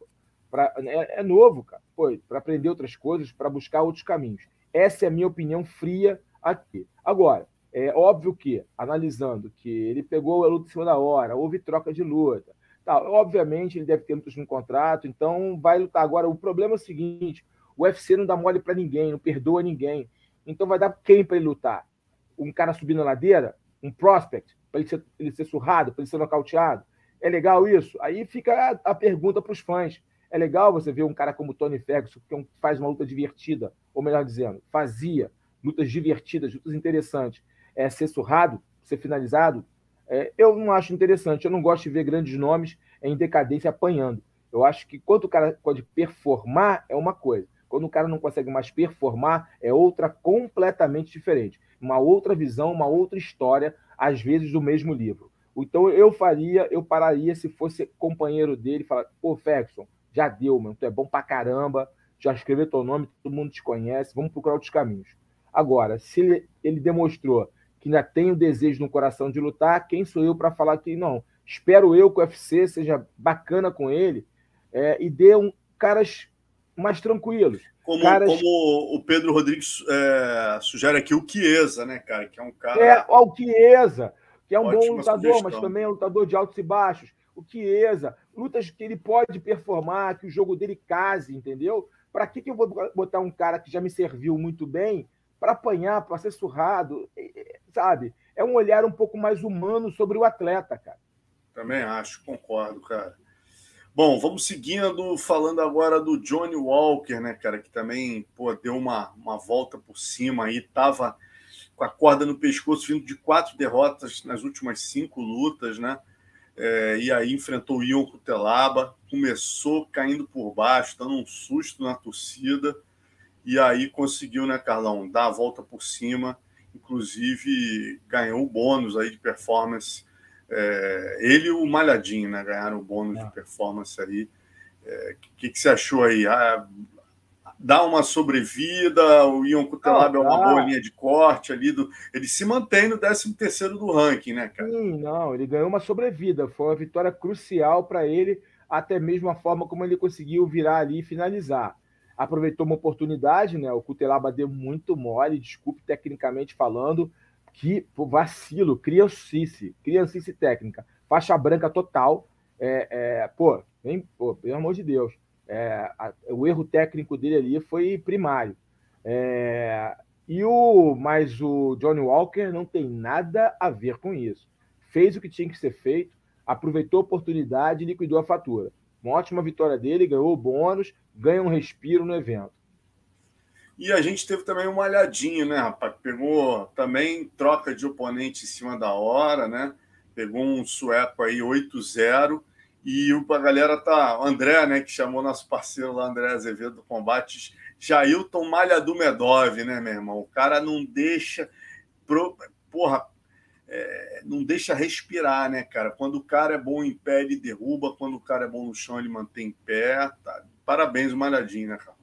pra, é, é novo, cara, para aprender outras coisas, para buscar outros caminhos. Essa é a minha opinião fria aqui. Agora, é óbvio que, analisando que ele pegou a luta em cima da hora, houve troca de luta, tá, obviamente ele deve ter lutas no contrato, então vai lutar. Agora, o problema é o seguinte: o UFC não dá mole para ninguém, não perdoa ninguém. Então vai dar quem para ele lutar? Um cara subindo a ladeira? Um prospect? Para ele ele ser surrado, para ele ser nocauteado? É legal isso? Aí fica a, a pergunta para os fãs. É legal você ver um cara como Tony Ferguson, que é faz uma luta divertida, ou melhor dizendo, fazia lutas divertidas, lutas interessantes, é, ser surrado, ser finalizado. É, eu não acho interessante. Eu não gosto de ver grandes nomes em decadência apanhando. Eu acho que quando o cara pode performar, é uma coisa. Quando o cara não consegue mais performar, é outra completamente diferente. Uma outra visão, uma outra história, às vezes do mesmo livro. Então eu faria, eu pararia se fosse companheiro dele e falar, pô, Ferguson, já deu, mano, tu é bom pra caramba, já escreveu teu nome, todo mundo te conhece, vamos procurar outros caminhos. Agora, se ele, ele demonstrou que ainda tem o desejo no coração de lutar, quem sou eu para falar que não? Espero eu que o UFC seja bacana com ele é, e dê um, caras mais tranquilos. Como, caras... como o Pedro Rodrigues é, sugere aqui, o Chiesa, né, cara? Que é um cara. É, ó, o Chiesa, que é um bom lutador, sugestão. mas também é um lutador de altos e baixos. O Chiesa, lutas que ele pode performar, que o jogo dele case, entendeu? Para que, que eu vou botar um cara que já me serviu muito bem para apanhar, para ser surrado, sabe? É um olhar um pouco mais humano sobre o atleta, cara. Também acho, concordo, cara. Bom, vamos seguindo, falando agora do Johnny Walker, né, cara, que também pô, deu uma, uma volta por cima aí, tava com a corda no pescoço, vindo de quatro derrotas nas últimas cinco lutas, né? É, e aí enfrentou o Ion Cutelaba, começou caindo por baixo, dando um susto na torcida, e aí conseguiu, né, Carlão, dar a volta por cima, inclusive ganhou o bônus aí de performance é, ele e o Malhadinho né, ganharam o bônus é. de performance aí. O é, que, que você achou aí? Ah, dá uma sobrevida, o Ion Cutelab é uma boa linha de corte ali. Do, ele se mantém no 13 do ranking, né, cara? Sim, não, ele ganhou uma sobrevida. Foi uma vitória crucial para ele, até mesmo a forma como ele conseguiu virar ali e finalizar. Aproveitou uma oportunidade, né? O Cutelaba deu muito mole, desculpe tecnicamente falando, que vacilo, criancice, criancice técnica, faixa branca total. É, é, pô, pô, pelo amor de Deus, é, a, o erro técnico dele ali foi primário. É, e o, mas o Johnny Walker não tem nada a ver com isso. Fez o que tinha que ser feito, aproveitou a oportunidade e liquidou a fatura. Uma ótima vitória dele, ganhou o bônus, ganha um respiro no evento. E a gente teve também uma olhadinha, né, rapaz? Pegou também troca de oponente em cima da hora, né? Pegou um sueco aí 8-0. E a galera tá. André, né, que chamou nosso parceiro lá, André Azevedo do Combates, Jailton Malha do Medov, né, meu irmão? O cara não deixa. Pro, porra, é, não deixa respirar, né, cara? Quando o cara é bom em pé, ele derruba. Quando o cara é bom no chão, ele mantém em pé. Tá? Parabéns, Malhadinho, né, cara?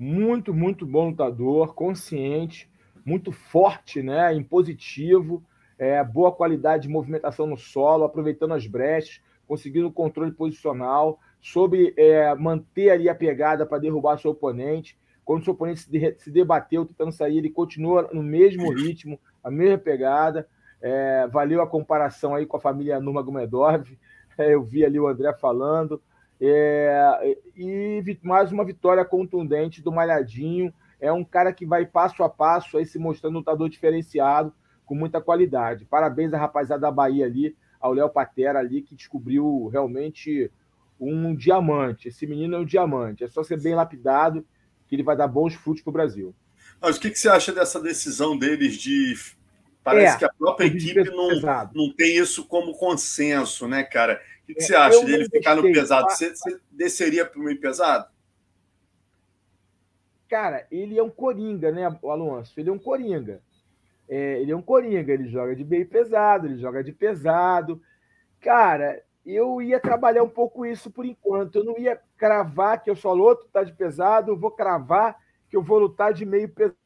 muito, muito bom lutador, consciente, muito forte, né? Impositivo, é, boa qualidade de movimentação no solo, aproveitando as brechas, conseguindo o controle posicional, soube é, manter ali a pegada para derrubar seu oponente. Quando o seu oponente se debateu tentando sair, ele continua no mesmo ritmo, a mesma pegada. É, valeu a comparação aí com a família Numa Gomedorv. É, eu vi ali o André falando. É, e mais uma vitória contundente do Malhadinho. É um cara que vai passo a passo aí se mostrando um lutador diferenciado, com muita qualidade. Parabéns à rapaziada da Bahia ali, ao Léo Patera ali, que descobriu realmente um diamante. Esse menino é um diamante. É só ser bem lapidado que ele vai dar bons frutos para o Brasil. Mas o que, que, você acha dessa decisão deles de. Parece é, que a própria equipe não, não tem isso como consenso, né, cara? que, que você acha dele ficar no pesado? Você, você desceria para o meio pesado? Cara, ele é um coringa, né, o Alonso? Ele é um coringa. É, ele é um coringa, ele joga de meio pesado, ele joga de pesado. Cara, eu ia trabalhar um pouco isso por enquanto. Eu não ia cravar que eu sou luto, tá de pesado, eu vou cravar que eu vou lutar de meio pesado.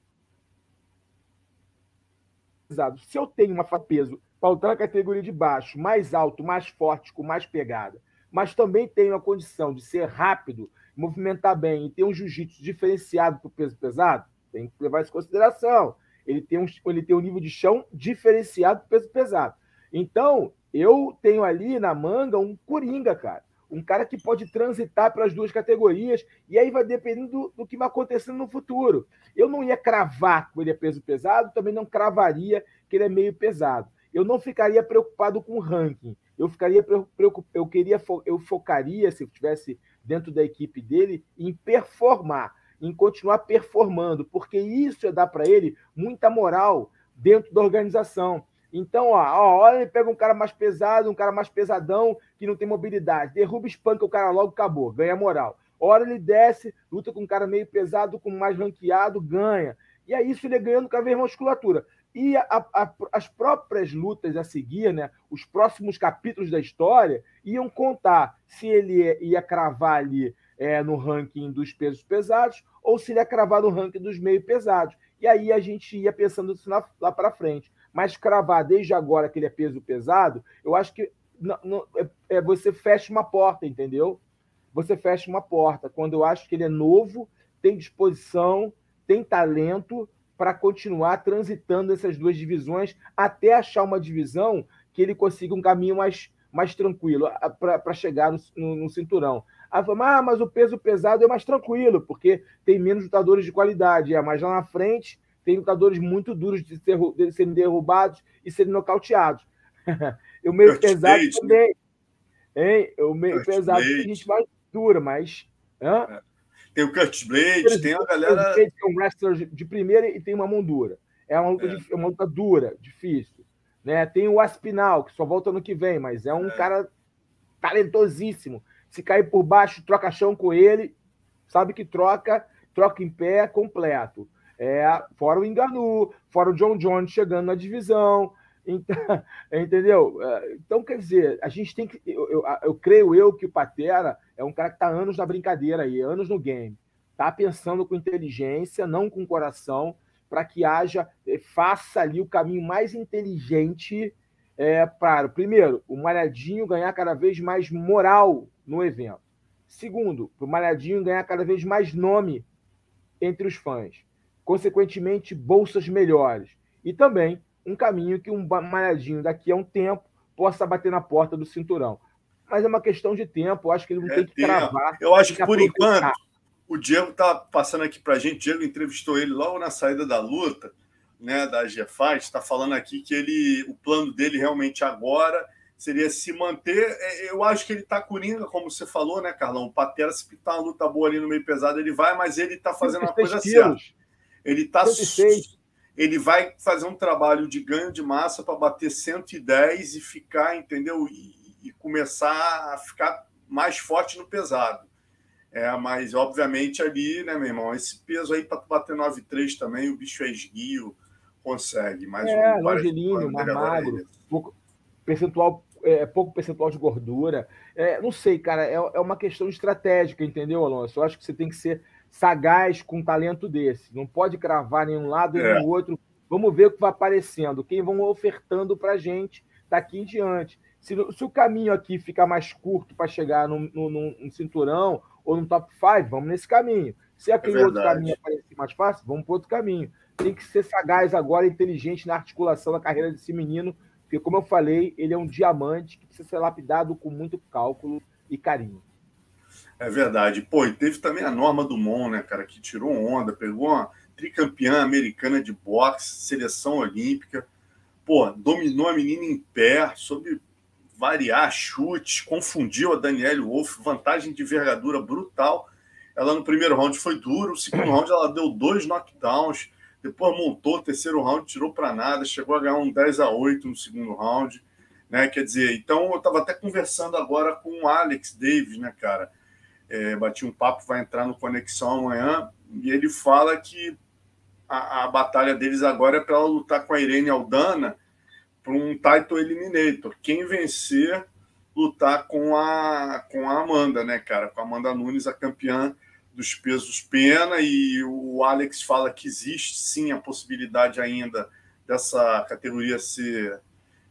Se eu tenho uma peso para na categoria de baixo, mais alto, mais forte, com mais pegada, mas também tem a condição de ser rápido, movimentar bem e ter um jiu-jitsu diferenciado para o peso pesado, tem que levar isso em consideração. Ele tem, um, ele tem um nível de chão diferenciado para o peso pesado. Então, eu tenho ali na manga um coringa, cara. Um cara que pode transitar para as duas categorias, e aí vai dependendo do, do, que vai acontecendo no futuro. Eu não ia cravar que ele é peso pesado, também não cravaria que ele é meio pesado eu não ficaria preocupado com o ranking. Eu ficaria preocupado, eu queria eu focaria se eu estivesse dentro da equipe dele em performar, em continuar performando, porque isso ia dar para ele muita moral dentro da organização. Então, ó, ó, olha, ele pega um cara mais pesado, um cara mais pesadão, que não tem mobilidade. Derruba, espanca o cara logo, acabou, ganha moral. Hora ele desce, luta com um cara meio pesado, com mais ranqueado, ganha. E é isso, ele é ganhando cada vez musculatura. E a, a, as próprias lutas a seguir, né, os próximos capítulos da história, iam contar se ele ia, ia cravar ali é, no ranking dos pesos pesados ou se ele ia cravar no ranking dos meio pesados. E aí a gente ia pensando isso lá para frente. Mas cravar desde agora que ele é peso pesado, eu acho que não, não, é, é, você fecha uma porta, entendeu? Você fecha uma porta. Quando eu acho que ele é novo, tem disposição, tem talento para continuar transitando essas duas divisões até achar uma divisão que ele consiga um caminho mais, mais tranquilo para chegar no, no, no, cinturão. Aí fala, ah, mas o peso pesado é mais tranquilo, porque tem menos lutadores de qualidade. É, mas lá na frente tem lutadores muito duros de, ser, de serem derrubados e serem nocauteados. <laughs> o meio Kurt pesado Blade, também. Hein? O meio Kurt pesado Blade. tem gente mais dura, mas. Hã? É. Tem o Kurt Blade, tem a galera. Tem um wrestler de primeira e tem uma mão dura. É uma luta, é. De, uma luta dura, difícil. Né? Tem o Aspinal, que só volta no que vem, mas é um é. cara talentosíssimo. Se cair por baixo, troca chão com ele, sabe que troca, troca em pé completo. É, fora o Enganu, fora o John Jones chegando na divisão. Então, <laughs> entendeu? É, então, quer dizer, a gente tem que. Eu, eu, eu creio eu que o Patera é um cara que está anos na brincadeira aí, anos no game. Está pensando com inteligência, não com coração, para que haja, eh, faça ali o caminho mais inteligente é, para, primeiro, o Malhadinho ganhar cada vez mais moral no evento. Segundo, para o Malhadinho ganhar cada vez mais nome entre os fãs consequentemente, bolsas melhores. E também um caminho que um malhadinho daqui a um tempo possa bater na porta do cinturão. Mas é uma questão de tempo, eu acho que ele não é tem que travar. Eu acho que, por enquanto, o Diego está passando aqui para a gente. O Diego entrevistou ele logo na saída da luta, né, da GFAS, está falando aqui que ele, o plano dele realmente agora seria se manter. É, eu acho que ele está coringa, como você falou, né, Carlão? O Patera, se pintar uma luta boa ali no meio pesado, ele vai, mas ele está fazendo uma coisa certa. Ele tá ele vai fazer um trabalho de ganho de massa para bater 110 e ficar, entendeu? E, e, começar a ficar mais forte no pesado. É, mas obviamente ali, né, meu irmão, esse peso aí para bater 9,3 também, o bicho é esguio, consegue. Mas é, longelinho, mais magro, pouco percentual, é, pouco percentual de gordura. É, não sei, cara, é, é uma questão estratégica, entendeu, Alonso? Eu acho que você tem que ser sagaz com um talento desse. Não pode cravar nenhum lado nem é. no outro. Vamos ver o que vai aparecendo, quem vão ofertando para a gente daqui em diante. Se, se, o caminho aqui ficar mais curto para chegar num, num, num, cinturão ou no top 5, vamos nesse caminho. Se aquele é outro caminho aparecer mais fácil, vamos para outro caminho. Tem que ser sagaz agora, inteligente na articulação da carreira desse menino, porque, como eu falei, ele é um diamante que precisa ser lapidado com muito cálculo e carinho. É verdade. Pô, e teve também a Norma Dumont, né, cara, que tirou onda, pegou uma tricampeã americana de boxe, seleção olímpica. Pô, dominou a menina em pé, soube variar chutes, confundiu a Danielle Wolf, vantagem de envergadura brutal. Ela no primeiro round foi duro, no segundo round ela deu dois knockdowns, depois montou terceiro round, tirou para nada, chegou a ganhar um 10 a 8 no segundo round, né? Quer dizer, então eu estava até conversando agora com o Alex Davis, né, cara? É, bati um papo, vai entrar no Conexão amanhã, e ele fala que a, a batalha deles agora é para ela lutar com a Irene Aldana para um title eliminator. Quem vencer, lutar com a, com a Amanda, né, cara? Com a Amanda Nunes, a campeã dos pesos pena, e o Alex fala que existe sim a possibilidade ainda dessa categoria ser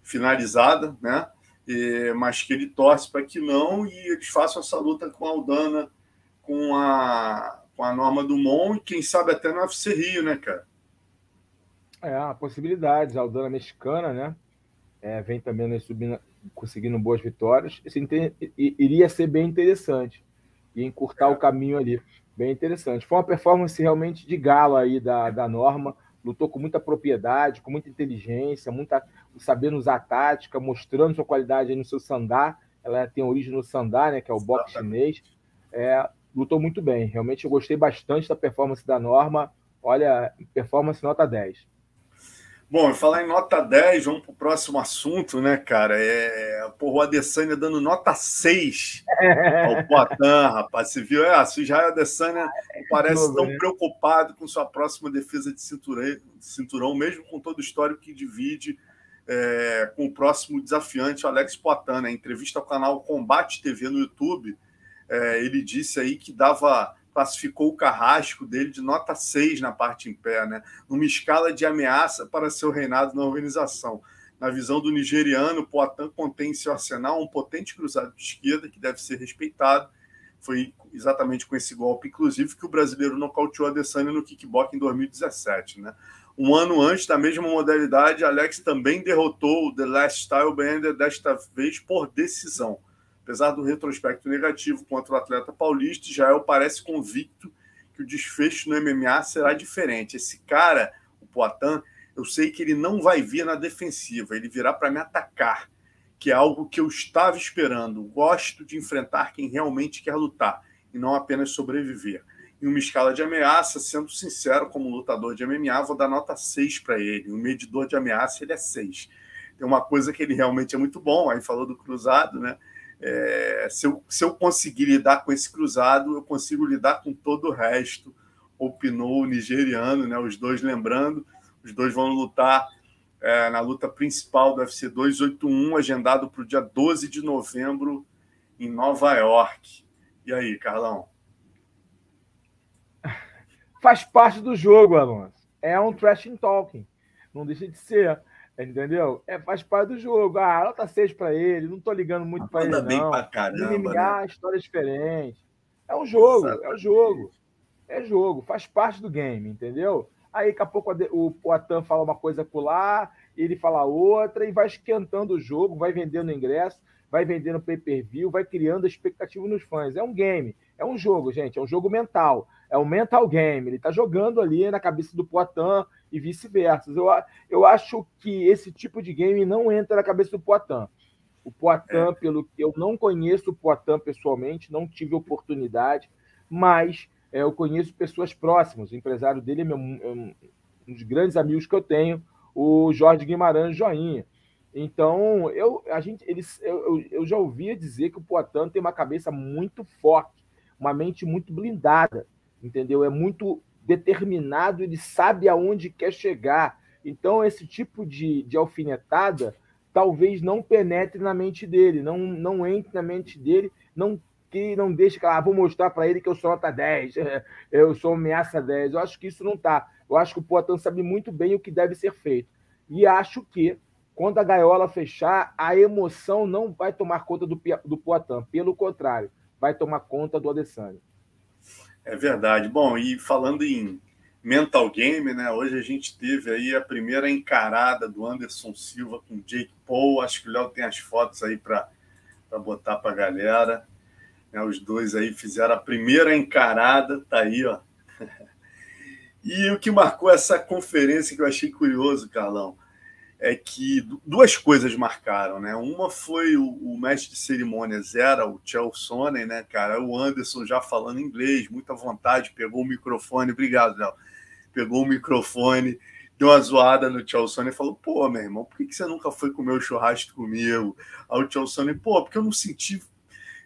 finalizada, né? É, mas que ele torce para que não, e eles façam essa luta com a Aldana, com a, com a Norma Dumont, e quem sabe até no UFC Rio, né, cara? É, há possibilidades. A Aldana mexicana, né? É, vem também né, subindo, conseguindo boas vitórias. Isso iria ser bem interessante. E encurtar é. o caminho ali. Bem interessante. Foi uma performance realmente de gala aí da, da Norma lutou com muita propriedade, com muita inteligência, muita sabendo usar a tática, mostrando sua qualidade no seu sandá. Ela tem origem no sandá, né, que é o boxe chinês. É, lutou muito bem. Realmente eu gostei bastante da performance da Norma. Olha, performance nota 10. Bom, falar em nota 10, vamos para o próximo assunto, né, cara? É, porra, o Adesanya dando nota 6 ao <laughs> Poitin, rapaz. Você viu? É, se já o Adesanya parece tão né? preocupado com sua próxima defesa de cinturão, cinturão, mesmo com todo o histórico que divide é, com o próximo desafiante, o Alex Poitin. Né? Em entrevista ao canal Combate TV no YouTube, é, ele disse aí que dava classificou o carrasco dele de nota 6 na parte em pé, né? numa escala de ameaça para seu reinado na organização. Na visão do nigeriano, Poitin contém em seu arsenal um potente cruzado de esquerda que deve ser respeitado. Foi exatamente com esse golpe, inclusive, que o brasileiro nocauteou Adesanya no kickbox em 2017. Né? Um ano antes, da mesma modalidade, Alex também derrotou o The Last Style Bender, desta vez por decisão. Apesar do retrospecto negativo contra o atleta paulista, Israel parece convicto que o desfecho no MMA será diferente. Esse cara, o Poitin, eu sei que ele não vai vir na defensiva, ele virá para me atacar, que é algo que eu estava esperando. Gosto de enfrentar quem realmente quer lutar e não apenas sobreviver. Em uma escala de ameaça, sendo sincero, como lutador de MMA, vou dar nota 6 para ele. O medidor de ameaça ele é 6. Tem uma coisa que ele realmente é muito bom, aí falou do cruzado, né? É, se, eu, se eu conseguir lidar com esse cruzado, eu consigo lidar com todo o resto. Opinou o nigeriano, né? Os dois lembrando, os dois vão lutar é, na luta principal do UFC 281, agendado para o dia 12 de novembro em Nova York. E aí, Carlão? Faz parte do jogo, Alonso. É um trash talking. Não deixa de ser. Entendeu? É, faz parte do jogo. Ah, nota 6 para ele, não tô ligando muito para ele. bem não. pra caramba. MMA, né? história diferente. É um jogo, Exatamente. é um jogo. É jogo, faz parte do game, entendeu? Aí daqui a pouco o Poitin fala uma coisa por lá, ele fala outra, e vai esquentando o jogo, vai vendendo ingresso, vai vendendo pay-per-view, vai criando expectativa nos fãs. É um game, é um jogo, gente, é um jogo mental, é um mental game. Ele tá jogando ali na cabeça do Poitin e vice-versa. Eu, eu acho que esse tipo de game não entra na cabeça do Poitin. O Poitin, é. pelo que eu não conheço o Poitin pessoalmente, não tive oportunidade, mas é, eu conheço pessoas próximas. O empresário dele é, meu, é um dos grandes amigos que eu tenho, o Jorge Guimarães Joinha. Então, eu, a gente, eles, eu, eu já ouvia dizer que o Poitin tem uma cabeça muito forte, uma mente muito blindada, entendeu? É muito determinado, ele sabe aonde quer chegar. Então, esse tipo de, de alfinetada talvez não penetre na mente dele, não, não entre na mente dele, não que não deixe que ah, vou mostrar para ele que eu sou nota 10, <laughs> eu sou ameaça 10. Eu acho que isso não tá. Eu acho que o Poitin sabe muito bem o que deve ser feito. E acho que quando a gaiola fechar, a emoção não vai tomar conta do, do Poitin, pelo contrário, vai tomar conta do Adesanya. É verdade. Bom, e falando em mental game, né? Hoje a gente teve aí a primeira encarada do Anderson Silva com Jake Paul. Acho que o Léo tem as fotos aí para botar para a galera. Né, os dois aí fizeram a primeira encarada, tá aí, ó. <laughs> E o que marcou essa conferência que eu achei curioso, Carlão, é que duas coisas marcaram, né? Uma foi o, o mestre de cerimônias era o Sonnen, né, cara? O Anderson já falando inglês, muita vontade, pegou o microfone, obrigado, Léo. Pegou o microfone, deu uma zoada no Sonnen e falou: pô, meu irmão, por que, que você nunca foi comer o churrasco comigo? Aí o Sonnen, pô, porque eu não senti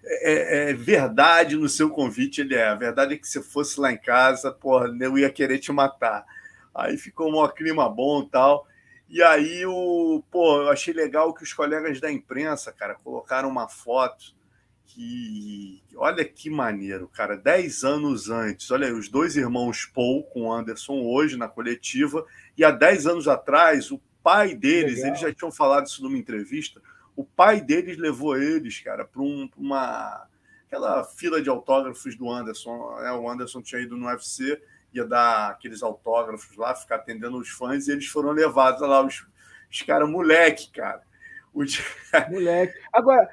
é, é, verdade no seu convite. Ele é, a verdade é que se fosse lá em casa, porra, eu ia querer te matar. Aí ficou um clima bom e tal. E aí, o, pô, eu achei legal que os colegas da imprensa, cara, colocaram uma foto que. Olha que maneiro, cara. Dez anos antes, olha aí, os dois irmãos Paul com Anderson hoje na coletiva, e há dez anos atrás, o pai deles, legal. eles já tinham falado isso numa entrevista, o pai deles levou eles, cara, para um, uma. aquela fila de autógrafos do Anderson. Né? O Anderson tinha ido no UFC ia dar aqueles autógrafos lá, ficar atendendo os fãs, e eles foram levados lá, os, os caras, moleque, cara. <laughs> Moleque. Agora,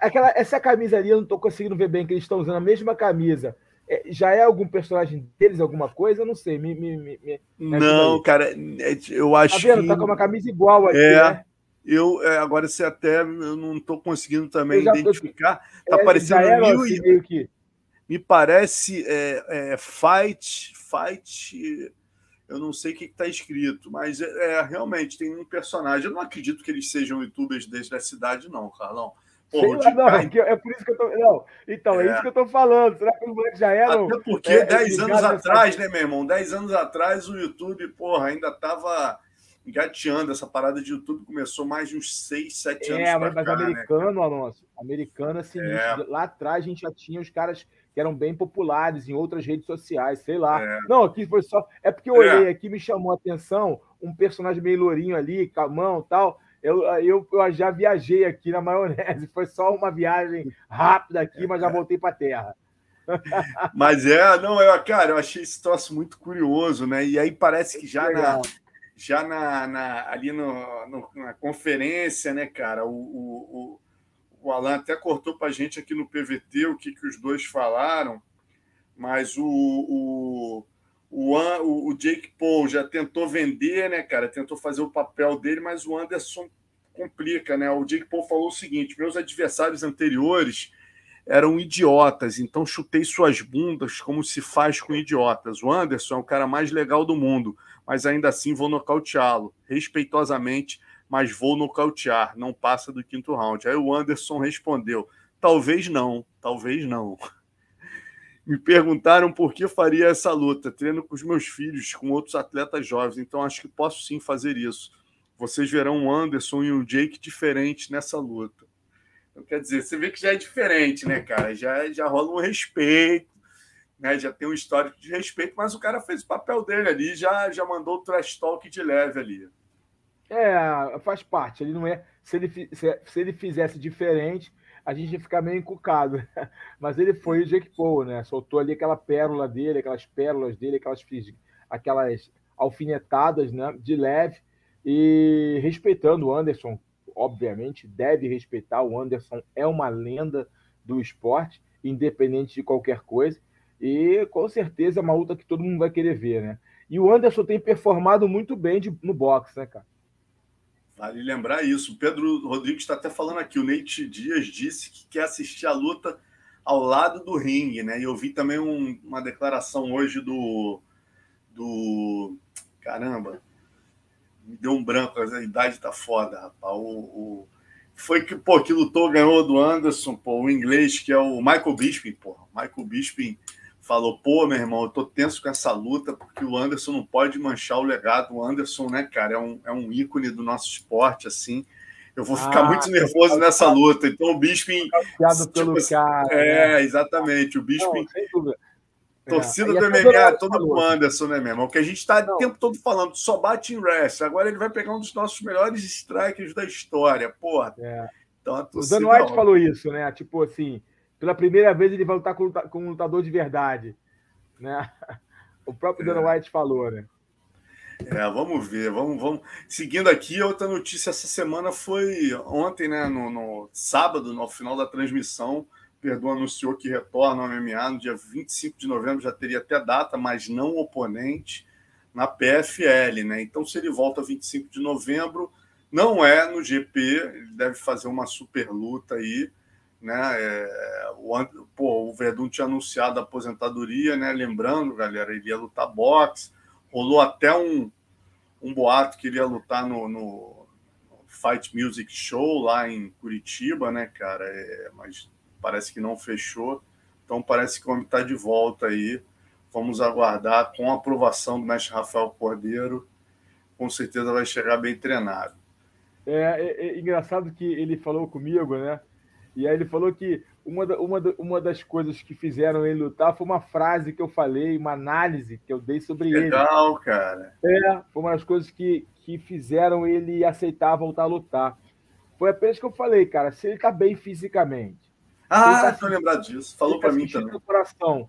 aquela, essa camisa ali, eu não estou conseguindo ver bem que eles estão usando a mesma camisa. É, já é algum personagem deles, alguma coisa? Eu não sei. Me, me, me, me não, cara, é, eu acho tá vendo? que. Tá com uma camisa igual aqui, é. né? Eu, é, agora você até eu não estou conseguindo também identificar. Tô... Tá é, parecendo mil assim, e... meio que me parece é, é, Fight, Fight. eu não sei o que está escrito, mas é, é, realmente tem um personagem. Eu não acredito que eles sejam youtubers desde a cidade, não, Carlão. Porra, não, é, é por isso que eu tô. Não, então, é, é isso que eu tô falando. Será que os moleques já eram. Até porque é, 10 anos atrás, né, meu irmão? 10 anos atrás o YouTube, porra, ainda tava engateando. Essa parada de YouTube começou mais de uns 6, 7 anos. É, mas, mas cá, né, americano, né, Alonso, americano, assim, é. lá atrás a gente já tinha os caras que eram bem populares em outras redes sociais, sei lá. É. Não, aqui foi só. É porque eu olhei é. aqui, me chamou a atenção um personagem meio lourinho ali, camão tal. Eu, eu, eu já viajei aqui na maionese, foi só uma viagem rápida aqui, mas já voltei para a terra. <laughs> Mas é, não, eu, cara, eu achei esse troço muito curioso, né? E aí parece que já na, já na, na ali no, no, na conferência, né, cara, o, o, o Alan até cortou para a gente aqui no PVT o que, que os dois falaram, mas o, o, o, o Jake Paul já tentou vender, né, cara? Tentou fazer o papel dele, mas o Anderson complica, né? O Jake Paul falou o seguinte: meus adversários anteriores eram idiotas, então chutei suas bundas como se faz com idiotas. O Anderson é o cara mais legal do mundo, mas ainda assim vou nocauteá-lo, respeitosamente mas vou nocautear, não passa do quinto round. Aí o Anderson respondeu: talvez não, talvez não. <laughs> Me perguntaram por que faria essa luta. Treino com os meus filhos, com outros atletas jovens, então acho que posso sim fazer isso. Vocês verão um Anderson e um Jake diferentes nessa luta. Então, quer dizer, você vê que já é diferente, né, cara? Já, já rola um respeito, né? já tem um histórico de respeito, mas o cara fez o papel dele ali, já, já mandou o trash talk de leve ali. É, faz parte. Ele não é. Se ele, se, se ele fizesse diferente, a gente ia ficar meio encucado. <laughs> Mas ele foi o Jake Paul, né? Soltou ali aquela pérola dele, aquelas pérolas dele, aquelas, aquelas alfinetadas né? de leve e respeitando o Anderson, obviamente, deve respeitar. O Anderson é uma lenda do esporte, independente de qualquer coisa. E com certeza é uma luta que todo mundo vai querer ver, né? E o Anderson tem performado muito bem de, no boxe, né, cara? Vale lembrar isso. Pedro Rodrigues está até falando aqui. O Nate Dias disse que quer assistir a luta ao lado do ringue, né? E eu vi também um, uma declaração hoje do. do caramba, me deu um branco, a idade tá foda, rapaz. O, o, foi que, pô, que lutou, ganhou do Anderson, pô, o inglês, que é o Michael Bisping, pô. Michael Bisping falou: pô, meu irmão, eu tô tenso com essa luta, porque o Anderson não pode manchar o legado. O Anderson, né, cara, é um, é um ícone do nosso esporte, assim. Eu vou ficar ah, muito nervoso nessa luta. Então, o Bisping. Tipo, pelo assim, cara. É, né? exatamente. O Bisping. Não, Torcida é. do MMA é toda com o Anderson, né, meu irmão? Que a gente está o tempo todo falando, só bate em wrestling. Agora ele vai pegar um dos nossos melhores strikers da história, porra. É. Então, a torcida, o Dan White falou isso, né? Tipo assim, pela primeira vez ele vai lutar com, com um lutador de verdade. Né? <laughs> O próprio é. Dana White falou, né? É, vamos ver, vamos, vamos. Seguindo aqui, outra notícia essa semana foi ontem, né? No, no sábado, no final da transmissão, Perdoa anunciou que retorna ao MMA no dia 25 de novembro, já teria até data, mas não oponente na PFL, né? Então, se ele volta 25 de novembro, não é no GP, ele deve fazer uma super luta aí né? É, o, pô, o Verdun tinha anunciado a aposentadoria, né? Lembrando, galera, ele ia lutar boxe. Rolou até um, um boato que ele ia lutar no, no Fight Music Show lá em Curitiba, né, cara? É, mas parece que não fechou. Então parece que o homem está de volta aí. Vamos aguardar com a aprovação do mestre Rafael Cordeiro. Com certeza vai chegar bem treinado. É, é, é engraçado que ele falou comigo, né? E aí ele falou que uma, uma, uma das coisas que fizeram ele lutar foi uma frase que eu falei, uma análise que eu dei sobre Legal, ele. Legal, cara. É, foi uma das coisas que, que fizeram ele aceitar voltar a lutar. Foi apenas que eu falei, cara, se ele tá bem fisicamente. Ah, tá tô lembrado disso. Falou tá para mim também. No coração,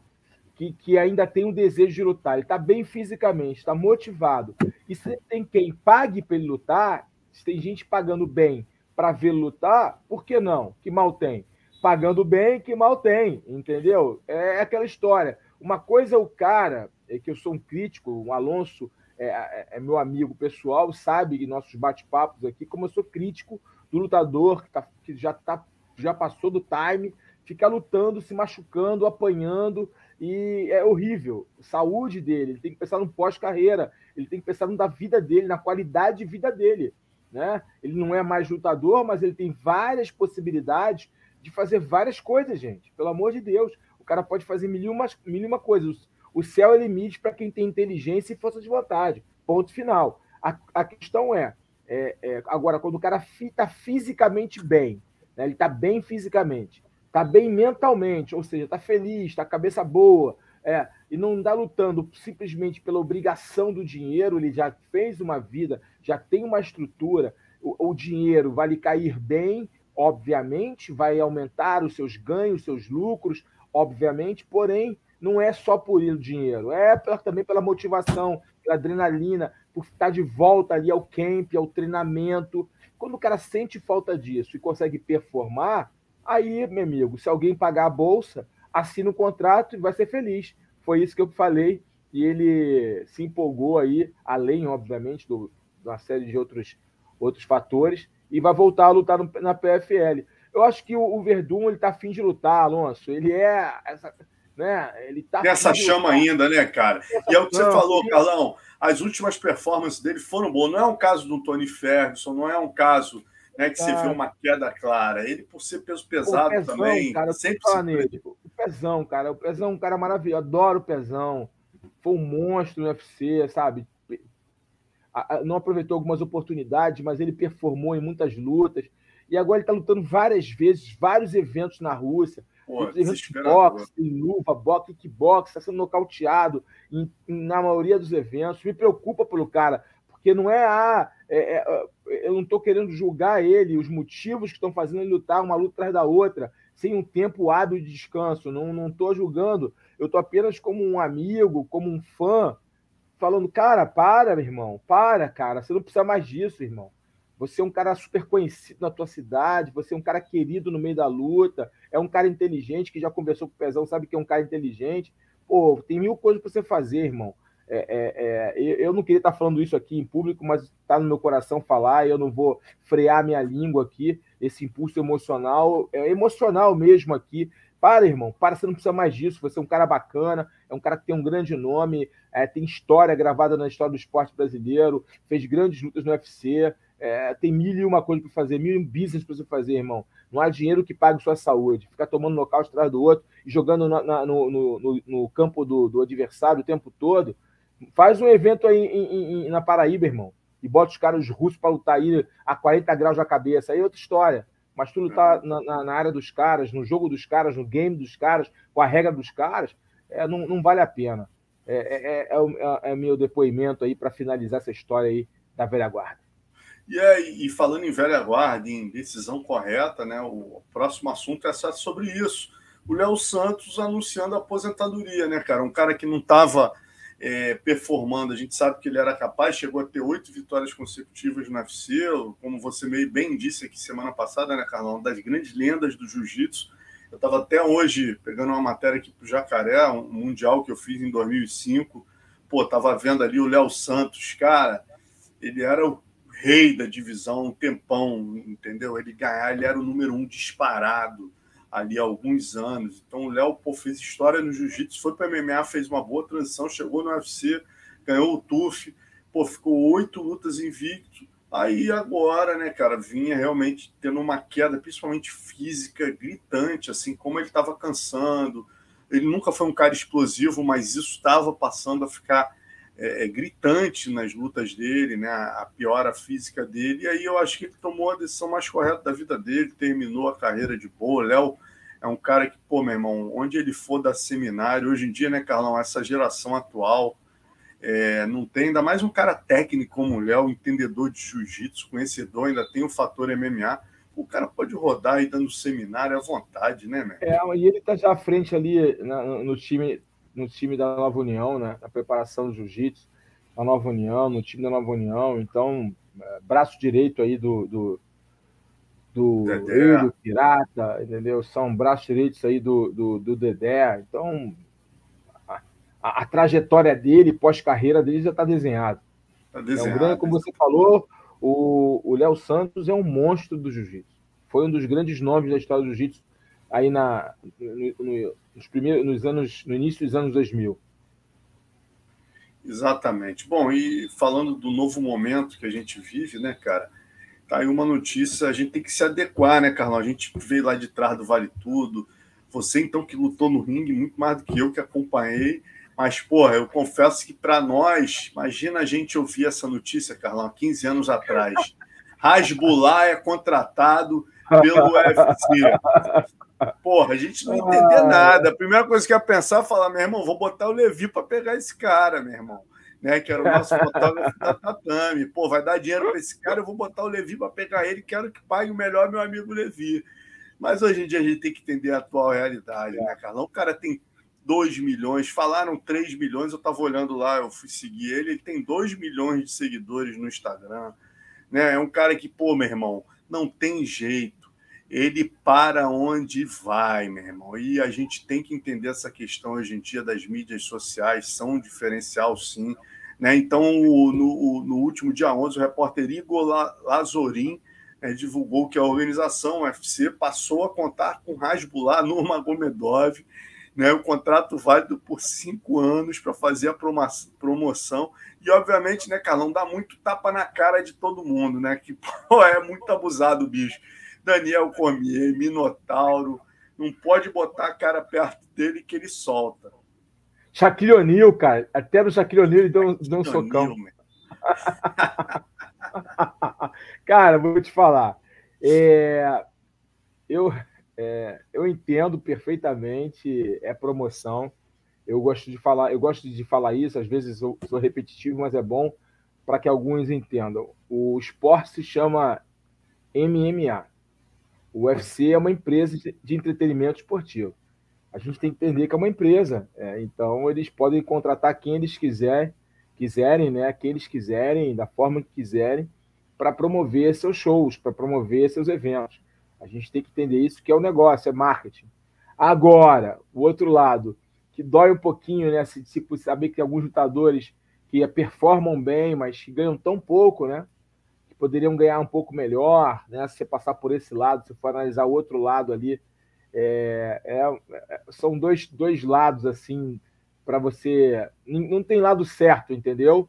que, que ainda tem um desejo de lutar, ele tá bem fisicamente, está motivado. E se tem quem pague para ele lutar, se tem gente pagando bem para vê-lo lutar, por que não? Que mal tem? Pagando bem, que mal tem, entendeu? É aquela história. Uma coisa é o cara, é que eu sou um crítico, o Alonso é, é, é meu amigo pessoal, sabe que nossos bate-papos aqui, como eu sou crítico do lutador que, tá, que já, tá, já passou do time, fica lutando, se machucando, apanhando e é horrível. Saúde dele, ele tem que pensar no pós-carreira, ele tem que pensar no da vida dele, na qualidade de vida dele. Né? Ele não é mais lutador, mas ele tem várias possibilidades de fazer várias coisas, gente. Pelo amor de Deus. O cara pode fazer mil e uma, mil e uma coisas. O céu é limite para quem tem inteligência e força de vontade. Ponto final. A, a questão é, é, é, agora, quando o cara está fisicamente bem, né? ele está bem fisicamente, está bem mentalmente, ou seja, está feliz, está cabeça boa, é, e não está lutando simplesmente pela obrigação do dinheiro, ele já fez uma vida, já tem uma estrutura, o, o dinheiro vai lhe cair bem, obviamente, vai aumentar os seus ganhos, os seus lucros, obviamente, porém, não é só por ir o dinheiro, é também pela motivação, pela adrenalina, por estar de volta ali ao camp, ao treinamento. Quando o cara sente falta disso e consegue performar, aí, meu amigo, se alguém pagar a bolsa, assina o contrato e vai ser feliz. Foi isso que eu falei e ele se empolgou aí, além, obviamente, do, de uma série de outros, outros fatores, e vai voltar a lutar no, na PFL. Eu acho que o, o Verdun ele está afim de lutar, Alonso. Ele é essa, né? Ele tá nessa chama lutar. ainda, né, cara? Essa e é o que você falou, Carlão. As últimas performances dele foram boas. Não é um caso do Tony Ferguson, não é um caso né, que você viu uma queda clara. Ele, por ser peso pesado Pô, também, cara, sempre se... nele. O Pezão, cara. O Pezão é um cara maravilhoso. Adoro o Pezão. Foi um monstro no UFC, sabe? Não aproveitou algumas oportunidades, mas ele performou em muitas lutas. E agora ele está lutando várias vezes, vários eventos na Rússia. Pô, eventos de boxe, luva, boxe, kickbox, está sendo nocauteado em, na maioria dos eventos. Me preocupa pelo cara, porque não é a. Ah, é, é, eu não estou querendo julgar ele, os motivos que estão fazendo ele lutar uma luta atrás da outra, sem um tempo hábil de descanso. Não estou julgando. Eu estou apenas como um amigo, como um fã, falando, cara, para, meu irmão, para, cara. Você não precisa mais disso, irmão. Você é um cara super conhecido na tua cidade, você é um cara querido no meio da luta, é um cara inteligente que já conversou com o Pezão, sabe que é um cara inteligente. Pô, tem mil coisas para você fazer, irmão. É, é, é, eu não queria estar falando isso aqui em público, mas está no meu coração falar, eu não vou frear minha língua aqui, esse impulso emocional, é emocional mesmo aqui. Para, irmão, para, você não precisa mais disso. Você é um cara bacana, é um cara que tem um grande nome, é, tem história gravada na história do esporte brasileiro, fez grandes lutas no UFC, é, tem mil e uma coisa para fazer, mil e um business para você fazer, irmão. Não há dinheiro que pague sua saúde. Ficar tomando nocaute atrás do outro e jogando na, na, no, no, no, campo do, do adversário o tempo todo Faz um evento aí em, em, na Paraíba, irmão, e bota os caras russos para lutar aí a 40 graus da cabeça. Aí é outra história. Mas tu lutar na, na, na, área dos caras, no jogo dos caras, no game dos caras, com a regra dos caras, é, não, não vale a pena. É, é, é, é, é meu depoimento aí para finalizar essa história aí da velha guarda. E, aí, e falando em velha guarda, em decisão correta, né? O próximo assunto é sobre isso. O Léo Santos anunciando a aposentadoria, né, cara? Um cara que não estava é, performando. A gente sabe que ele era capaz, chegou a ter oito vitórias consecutivas no UFC, como você meio bem disse aqui semana passada, né, Carlão? Uma das grandes lendas do jiu-jitsu. Eu estava até hoje pegando uma matéria aqui para o Jacaré, um mundial que eu fiz em 2005. Pô, tava vendo ali o Léo Santos, cara, ele era o rei da divisão um tempão, entendeu? Ele ganhar, ele era o número um disparado ali há alguns anos. Então o Léo fez história no jiu-jitsu, foi para MMA, fez uma boa transição, chegou no UFC, ganhou o TUF, pô, ficou oito lutas invicto. Aí agora, né, cara, vinha realmente tendo uma queda, principalmente física, gritante, assim, como ele estava cansando. Ele nunca foi um cara explosivo, mas isso estava passando a ficar é, é, gritante nas lutas dele, né, a piora física dele. E aí eu acho que ele tomou a decisão mais correta da vida dele, terminou a carreira de boa. Léo é um cara que, pô, meu irmão, onde ele for dar seminário, hoje em dia, né, Carlão, essa geração atual é, não tem, ainda mais um cara técnico como o Léo, entendedor de jiu-jitsu, conhecedor, ainda tem o fator MMA. O cara pode rodar aí dando seminário à vontade, né, meu? É, e ele tá já à frente ali no, no time no time da Nova União, né? Na preparação do jiu-jitsu, da Nova União, no time da Nova União. Então, é, braço direito aí do, do, do, Pirata, entendeu? São braços direitos aí do, do, do Dedé. Então, a, a, a trajetória dele, pós-carreira dele, já está desenhada. Tá desenhado. É um grande, como você falou, o Léo Santos é um monstro do jiu-jitsu. Foi um dos grandes nomes da história do jiu-jitsu aí na, no, no, nos primeiros, nos anos, no início dos anos 2000. Exatamente. Bom, e falando do novo momento que a gente vive, né, cara? Tá aí uma notícia, a gente tem que se adequar, né, Carlão? A gente veio lá de trás do Vale Tudo. Você, então, que lutou no ringue muito mais do que eu, que acompanhei. Mas, porra, eu confesso que para nós, imagina a gente ouvir essa notícia, Carlão, 15 anos atrás. Rasbullah é contratado pelo <laughs> UFC. Porra, a gente não entender nada. A primeira coisa que ia pensar é falar, meu irmão, vou botar o Levi para pegar esse cara, meu irmão. Né, que era o nosso fotógrafo da Tatame. Pô, vai dar dinheiro para esse cara, eu vou botar o Levi para pegar ele, quero que pague o melhor meu amigo Levi. Mas hoje em dia a gente tem que entender a atual realidade, né, Carlão? O cara tem 2 milhões, falaram 3 milhões, eu estava olhando lá, eu fui seguir ele, ele tem 2 milhões de seguidores no Instagram. Né? É um cara que, pô, meu irmão, não tem jeito ele para onde vai, meu irmão. E a gente tem que entender essa questão hoje em dia das mídias sociais, são um diferencial, sim. Né? Então, no, no último dia 11, o repórter Igor Lazorin né, divulgou que a organização UFC passou a contar com Rasbullah Nurmagomedov, né, o contrato válido por cinco anos para fazer a promoção. E, obviamente, né, Carlão, dá muito tapa na cara de todo mundo, né? Que <laughs> pô, é muito abusado o bicho. Daniel Cormier, Minotauro. Não pode botar a cara perto dele que ele solta. Shaquille O'Neal, cara. Até no Shaquille O'Neal ele deu, deu um socão. <laughs> cara, vou te falar. É, eu, é, eu entendo perfeitamente, é promoção. Eu gosto de falar, eu gosto de falar isso, às vezes eu sou repetitivo, mas é bom para que alguns entendam. O esporte se chama MMA. O UFC é uma empresa de entretenimento esportivo. A gente tem que entender que é uma empresa. É, então, eles podem contratar quem eles quiser, quiserem, né? Quem eles quiserem, da forma que quiserem, para promover seus shows, para promover seus eventos. A gente tem que entender isso, que é o negócio, é marketing. Agora, o outro lado, que dói um pouquinho, né? Se, se saber que tem alguns lutadores que performam bem, mas que ganham tão pouco, né? Poderiam ganhar um pouco melhor, né? Se você passar por esse lado, se for analisar o outro lado ali, é, é, são dois, dois lados assim para você. Não tem lado certo, entendeu?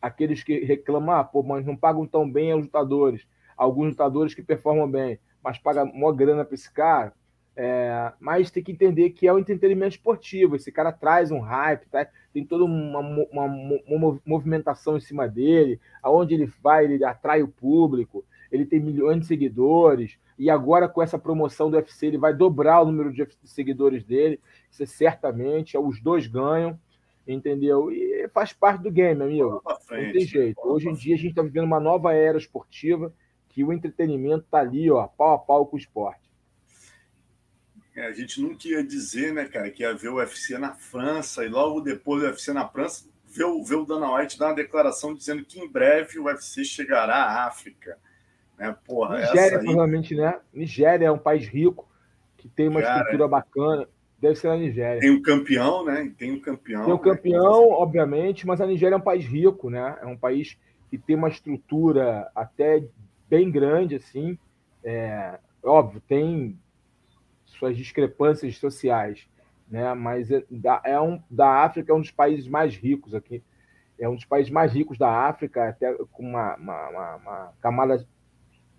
Aqueles que reclamam, ah, pô, mas não pagam tão bem aos lutadores. Alguns lutadores que performam bem, mas pagam maior grana para esse cara. É, mas tem que entender que é um entretenimento esportivo. Esse cara traz um hype, tá? Tem toda uma, uma, uma, movimentação em cima dele. Aonde ele vai, ele atrai o público. Ele tem milhões de seguidores. E agora, com essa promoção do UFC, ele vai dobrar o número de seguidores dele. Isso é certamente. Os dois ganham, entendeu? E faz parte do game, amigo. Frente, Não tem jeito. Hoje em dia, a gente está vivendo uma nova era esportiva que o entretenimento está ali, ó, pau a pau com o esporte. É, a gente nunca ia dizer, né, cara, que ia ver o UFC na França e logo depois do UFC na França, ver o, ver o Dana White dar uma declaração dizendo que em breve o UFC chegará à África. Né? Porra, Nigéria, aí... provavelmente, né? Nigéria é um país rico, que tem uma cara, estrutura bacana. Deve ser na Nigéria. Tem um campeão, né? Tem um campeão. Tem um campeão, né? obviamente, mas a Nigéria é um país rico, né? É um país que tem uma estrutura até bem grande, assim. É, óbvio, tem suas discrepâncias sociais, né? Mas é, é um da África é um dos países mais ricos aqui, é um dos países mais ricos da África, até com uma, uma, uma, uma camada,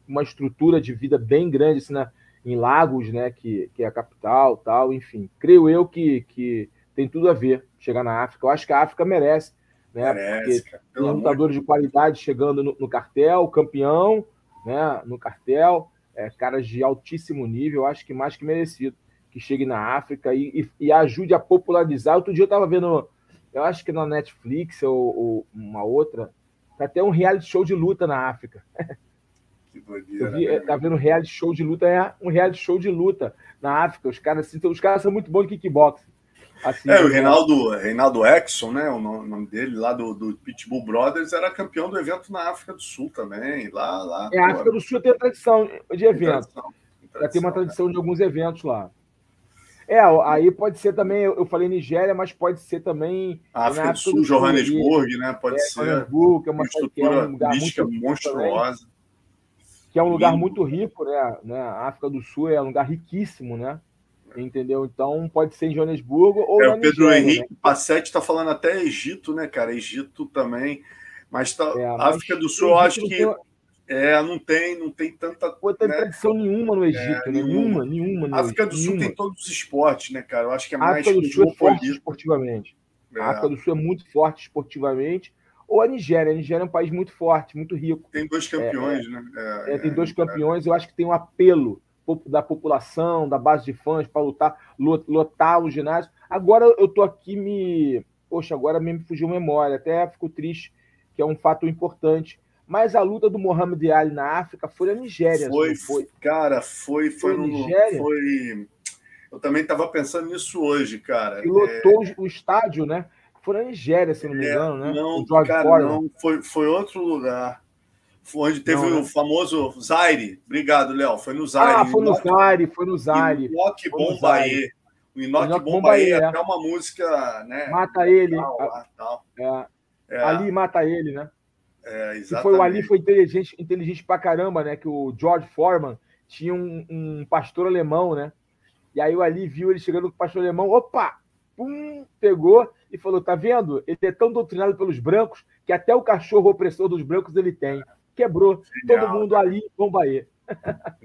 uma estrutura de vida bem grande assim, na, em Lagos, né? Que, que é a capital, tal, enfim. Creio eu que, que tem tudo a ver chegar na África. Eu acho que a África merece, né? Merece, porque tem lutadores de qualidade chegando no, no cartel, campeão, né? No cartel é, caras de altíssimo nível, acho que mais que merecido, que chegue na África e, e, e ajude a popularizar. Outro dia eu estava vendo, eu acho que na Netflix ou, ou uma outra, tá até um reality show de luta na África. <laughs> Que doideira, vi, né? tá vendo um reality show de luta, é um reality show de luta na África. Os caras, assim, os caras são muito bons de kickboxing. Assim, é, o Reinaldo, Reinaldo Exxon, né? O nome dele, lá do, do Pitbull Brothers, era campeão do evento na África do Sul também. Lá, lá, é, a África do Sul tem tradição de eventos. Já tem uma tradição né? de alguns eventos lá. É, aí pode ser também, eu falei Nigéria, mas pode ser também. A África do Sul, do Johannesburg, né? Pode é, ser. Johannesburg, que é uma, que é um lugar muito monstruosa. Também, que é um lugar muito rico, né? né? A África do Sul é um lugar riquíssimo, né? Entendeu? Então pode ser em Joanesburgo ou é, o Pedro Nigéria, Henrique né? Passetti está falando até Egito, né, cara? Egito também. Mas, tá, É, mas África do Sul, eu acho que tem- é, não tem, não tem tanta. Pô, tem né? tradição nenhuma no Egito, né? nenhuma. Nenhuma, nenhuma. no África do Sul nenhuma. tem todos os esportes, né, cara? Eu acho que é mais África do Sul é forte esportivamente. É, A África do Sul é muito forte esportivamente. Ou a Nigéria. A Nigéria é um país muito forte, muito rico. Tem dois campeões, né? É, tem dois campeões. Eu acho que tem um apelo da população, da base de fãs, para lutar, lo- lotar o ginásio. Agora eu tô aqui me. Poxa, agora me fugiu a memória. Até fico triste, que é um fato importante. Mas a luta do Mohamed Ali na África foi na Nigéria. Foi, foi? cara, foi, foi, Foi no, Nigéria? foi. Eu também estava pensando nisso hoje, cara. E lotou o estádio, né? Foi na Nigéria, se não me É, engano, né? Não, cara, Foreman. não, foi, foi outro lugar. Onde teve Não, né? o famoso Zaire. Obrigado, Léo. Foi no Zaire. Ah, foi no Zaire, foi no Zaire. No Bombaê. O Inoki Bombaê é é. até uma música, né? Mata ele. tal. É, É, Ali mata ele, né? é, E exatamente. foi o Ali foi inteligente, inteligente pra caramba, né? Que o George Foreman tinha um, um pastor alemão, né? E aí o Ali viu ele chegando com o pastor alemão, opa! Pum, pegou e falou: tá vendo? Ele é tão doutrinado pelos brancos que até o cachorro opressor dos brancos ele tem. Quebrou. Genial. Todo mundo ali, Bombaê.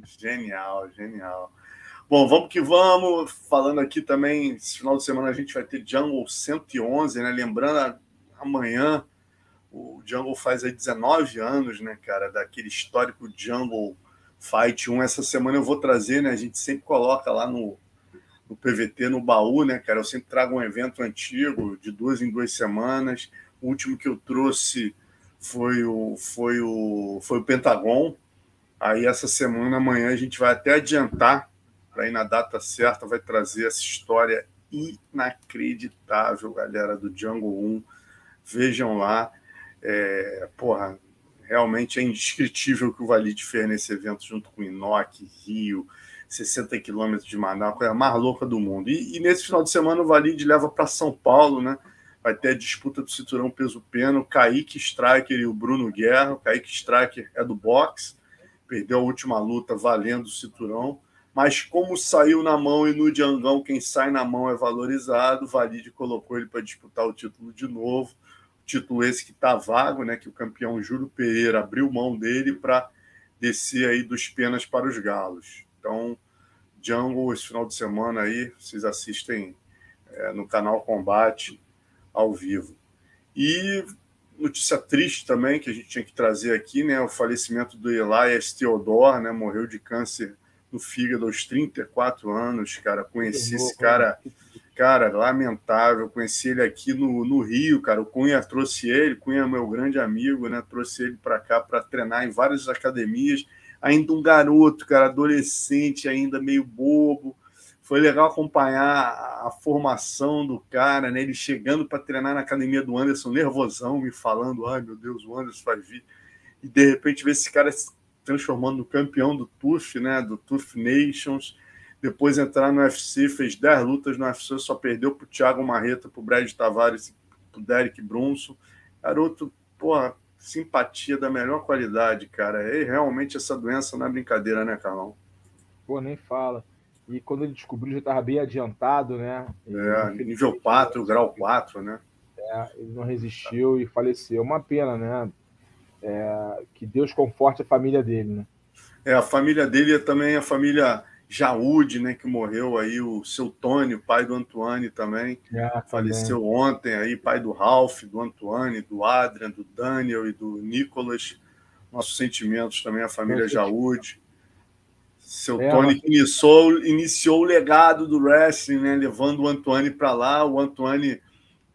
Genial, genial. Bom, vamos que vamos. Falando aqui também, esse final de semana a gente vai ter Jungle 111, né? Lembrando, amanhã o Jungle faz aí 19 anos, né, cara, daquele histórico Jungle Fight 1. Essa semana eu vou trazer, né? A gente sempre coloca lá no, no PVT, no baú, né, cara? Eu sempre trago um evento antigo, de duas em duas semanas. O último que eu trouxe foi o, foi o, foi o Pentagon. Aí essa semana, amanhã, a gente vai até adiantar para ir na data certa, vai trazer essa história inacreditável, galera, do Jungle 1. Vejam lá. É, porra, realmente é indescritível o que o Valide fez nesse evento junto com o Inoki, Rio, 60 quilômetros de Manaus, a coisa mais louca do mundo. E, e nesse final de semana o Valide leva para São Paulo, né? Vai ter a disputa do cinturão peso-pena, o Kaique Striker e o Bruno Guerra. O Kaique Striker é do boxe, perdeu a última luta valendo o cinturão. Mas como saiu na mão e no Diangão, quem sai na mão é valorizado, Valide colocou ele para disputar o título de novo. Título esse que está vago, né? Que o campeão Júlio Pereira abriu mão dele para descer aí dos penas para os galos. Então, Jungle, esse final de semana aí, vocês assistem é, no canal Combate ao vivo. E notícia triste também que a gente tinha que trazer aqui, né? O falecimento do Elias Theodore, né? Morreu de câncer no fígado aos 34 anos, cara. Conheci esse cara, cara, lamentável. Conheci ele aqui no, no Rio, cara. O Cunha trouxe ele, Cunha é meu grande amigo, né? Trouxe ele para cá para treinar em várias academias. Ainda um garoto, cara, adolescente, ainda meio bobo. Foi legal acompanhar a formação do cara, né? Ele chegando para treinar na academia do Anderson, nervosão, me falando: ai meu Deus, o Anderson vai vir. E de repente ver esse cara se transformando no campeão do TUF, né? Do TUF Nations. Depois entrar no UFC, fez 10 lutas no UFC, só perdeu para o Thiago Marreta, para o Brad Tavares para o Derek Brunson. Garoto, porra, simpatia da melhor qualidade, cara. E realmente essa doença não é brincadeira, né, Carlão? Pô, nem fala. E quando ele descobriu, já estava bem adiantado, né? E, É, nível 4, grau 4, né? É, ele não resistiu e faleceu. Uma pena, né? É, que Deus conforte a família dele, né? É, a família dele é também a família Jaúde, né? Que morreu aí, o seu Tony, pai do Antoine também. É, Faleceu também. ontem aí, pai do Ralph, do Antoine, do Adrian, do Daniel e do Nicolas. Nossos sentimentos também à família Jaúde. Seu é, Tony que iniciou, iniciou o legado do wrestling, né? Levando o Antoine para lá. O Antoine,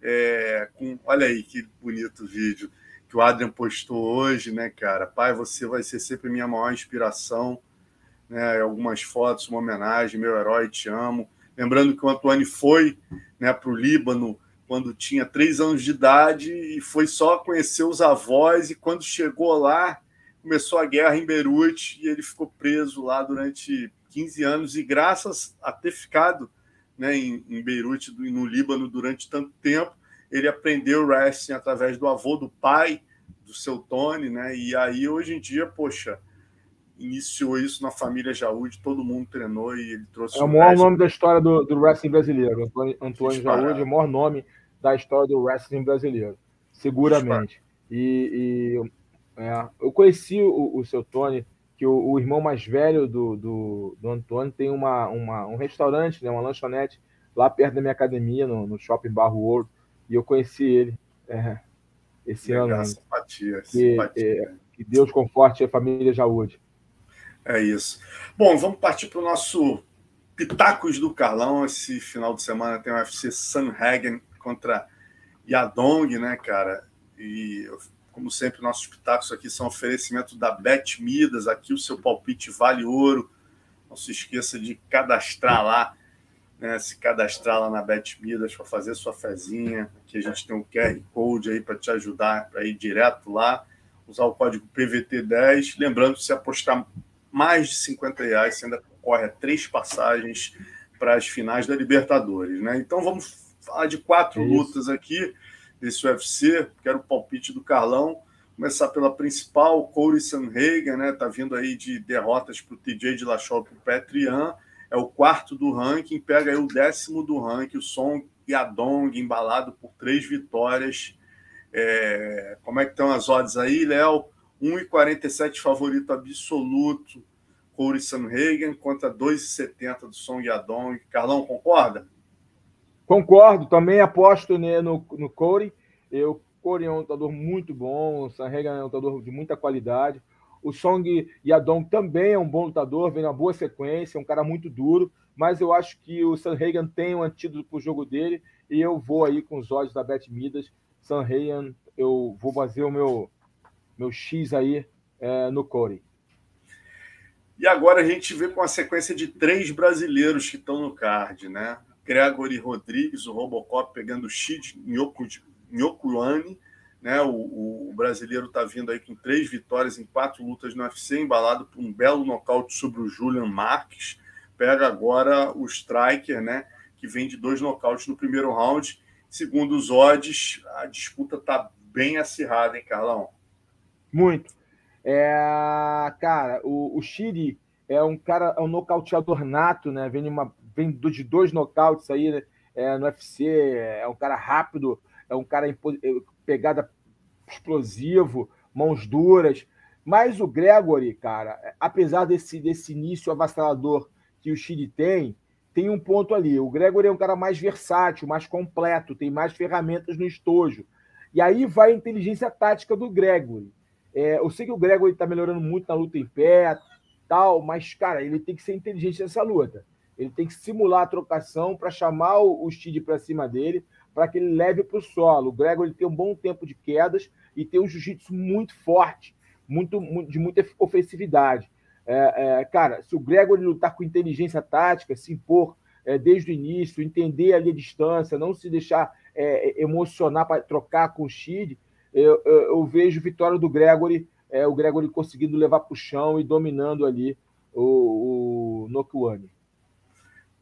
é, com, olha aí que bonito vídeo que o Adrian postou hoje, né, cara? Pai, você vai ser sempre minha maior inspiração. Né? Algumas fotos, uma homenagem, meu herói, te amo. Lembrando que o Antoine foi né, para o Líbano quando tinha três anos de idade e foi só conhecer os avós. E quando chegou lá, começou a guerra em Beirute e ele ficou preso lá durante 15 anos. E graças a ter ficado né, em, em Beirute e no Líbano durante tanto tempo, ele aprendeu wrestling através do avô do pai do seu Tony, né? E aí hoje em dia, poxa, iniciou isso na família Jaúde, todo mundo treinou e ele trouxe. É o maior nome da história do, do wrestling brasileiro. Antônio, Antônio Jaúde é o maior nome da história do wrestling brasileiro, seguramente. E, e é, eu conheci o, o seu Tony, que o, o irmão mais velho do, do, do, Antônio tem uma, uma, um restaurante, né, uma lanchonete lá perto da minha academia, no, no Shopping Barro World, e eu conheci ele é, esse Legal, ano. Simpatia, que, simpatia. É, que Deus conforte a família Jaúde. É isso. Bom, vamos partir para o nosso Pitacos do Carlão. Esse final de semana tem o UFC Sanhagen contra Yadong, né, cara? E, como sempre, nossos pitacos aqui são oferecimento da Bet Midas. Aqui o seu palpite vale ouro. Não se esqueça de cadastrar lá, né? Se cadastrar lá na Bet Midas para fazer sua fezinha. Aqui a gente tem um QR Code aí para te ajudar para ir direto lá. Usar o código PVT10. Lembrando, se apostar mais de 50 reais, você ainda concorre a três passagens para as finais da Libertadores. Né? Então vamos falar de quatro Isso. lutas aqui desse UFC. Quero o palpite do Carlão. Começar pela principal, Corey Sanhagen, né? Tá vindo aí de derrotas para o TJ de Lachol e o Petrian. É o quarto do ranking, pega aí o décimo do ranking, o Song Yadong, embalado por três vitórias. É... Como é que estão as odds aí, Léo? 1,47 favorito absoluto, Corey Sanhagen, contra 2,70 do Song Yadong. Carlão, concorda? Concordo, também aposto né, no, no Corey. Eu, Corey é um lutador muito bom, o Sanhagen é um lutador de muita qualidade. O Song Yadong também é um bom lutador, vem na boa sequência, é um cara muito duro, mas eu acho que o Sanhagen tem um antídoto para o jogo dele e eu vou aí com os olhos da Bet Midas. Sanhagen, eu vou fazer o meu meu X aí é, no Corey. E agora a gente vê com a sequência de três brasileiros que estão no card, né? Gregory Rodrigues, o Robocop pegando o X Nyokuani, né? O, o brasileiro está vindo aí com três vitórias em quatro lutas no UFC, embalado por um belo nocaute sobre o Julian Marques. Pega agora o Striker, né? Que vem de dois nocautes no primeiro round. Segundo os odds, a disputa está bem acirrada, hein, Carlão? Muito. É, cara, o, o Shiri é um cara, é um nocauteador nato, né? Vem, uma, vem de dois nocautes aí né? é, no UFC, é um cara rápido, é um cara é, pegada explosivo, mãos duras. Mas o Gregory, cara, apesar desse, desse início avassalador que o Chile tem, tem um ponto ali. O Gregory é um cara mais versátil, mais completo, tem mais ferramentas no estojo. E aí vai a inteligência tática do Gregory. É, eu sei que o Gregory está melhorando muito na luta em pé, tal, mas, cara, ele tem que ser inteligente nessa luta. Ele tem que simular a trocação para chamar o, o para cima dele, para que ele leve para o solo. O Gregory tem um bom tempo de quedas e tem um jiu-jitsu muito forte, muito, muito, de muita ofensividade. É, é, cara, se o Gregory lutar com inteligência tática, se impor é, desde o início, entender ali a distância, não se deixar é, emocionar para trocar com o Shid, eu, eu, eu vejo vitória do Gregory, é, o Gregory conseguindo levar para o chão e dominando ali o, o Nokuani.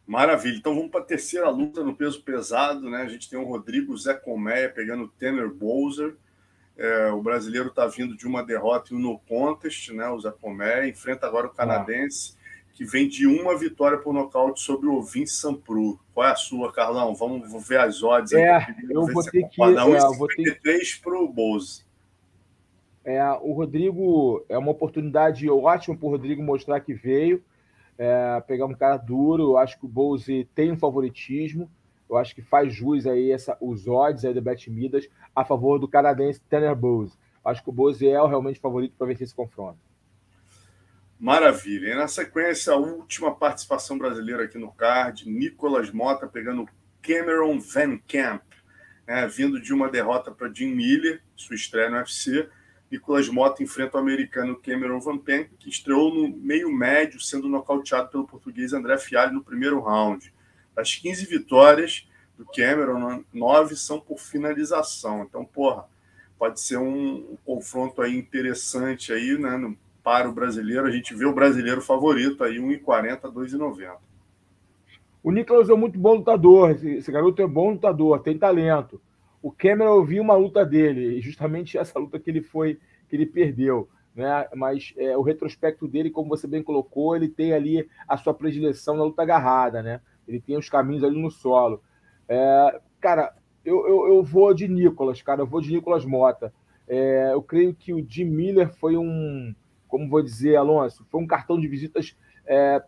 Maravilha. Então vamos para a terceira luta no peso pesado, né? A gente tem o Rodrigo Zé Colmeia pegando o Tanner Bowser. É, o brasileiro está vindo de uma derrota e um no contest, né? O Zé Colmeia enfrenta agora o canadense. Ah que vem de uma vitória por nocaute sobre o Vince Sampru. Qual é a sua, Carlão? Vamos ver as odds. É, eu vou ter que... É, eu vou ter... para o Bose. É, o Rodrigo é uma oportunidade ótima para o Rodrigo mostrar que veio, é, pegar um cara duro. Eu acho que o Bose tem um favoritismo. Eu acho que faz jus aí essa, os odds aí da Bet Midas a favor do canadense Tanner Bose. Acho que o Bose é o realmente favorito para vencer esse confronto. Maravilha. E na sequência, a última participação brasileira aqui no card, Nicolas Mota pegando Cameron Van Camp, né, vindo de uma derrota para Jim Miller, sua estreia no UFC. Nicolas Mota enfrenta o americano Cameron Van Camp, que estreou no meio médio, sendo nocauteado pelo português André Fialho no primeiro round. Das 15 vitórias do Cameron, nove são por finalização. Então, porra, pode ser um confronto aí interessante aí, né, no para o brasileiro. A gente vê o brasileiro favorito aí, 1,40, 2,90. O Nicolas é muito bom lutador. Esse, garoto é bom lutador, tem talento. O Cameron, eu vi uma luta dele, justamente <laughs> essa luta que ele foi, que ele perdeu. né? Mas é, o retrospecto dele, como você bem colocou, ele tem ali a sua predileção na luta agarrada, né? Ele tem os caminhos ali no solo. É, cara, eu, eu, eu, vou de Nicolas, cara, eu vou de Nicolas Mota. É, eu creio que o Jim Miller foi um, como vou dizer, Alonso, foi um cartão de visitas é,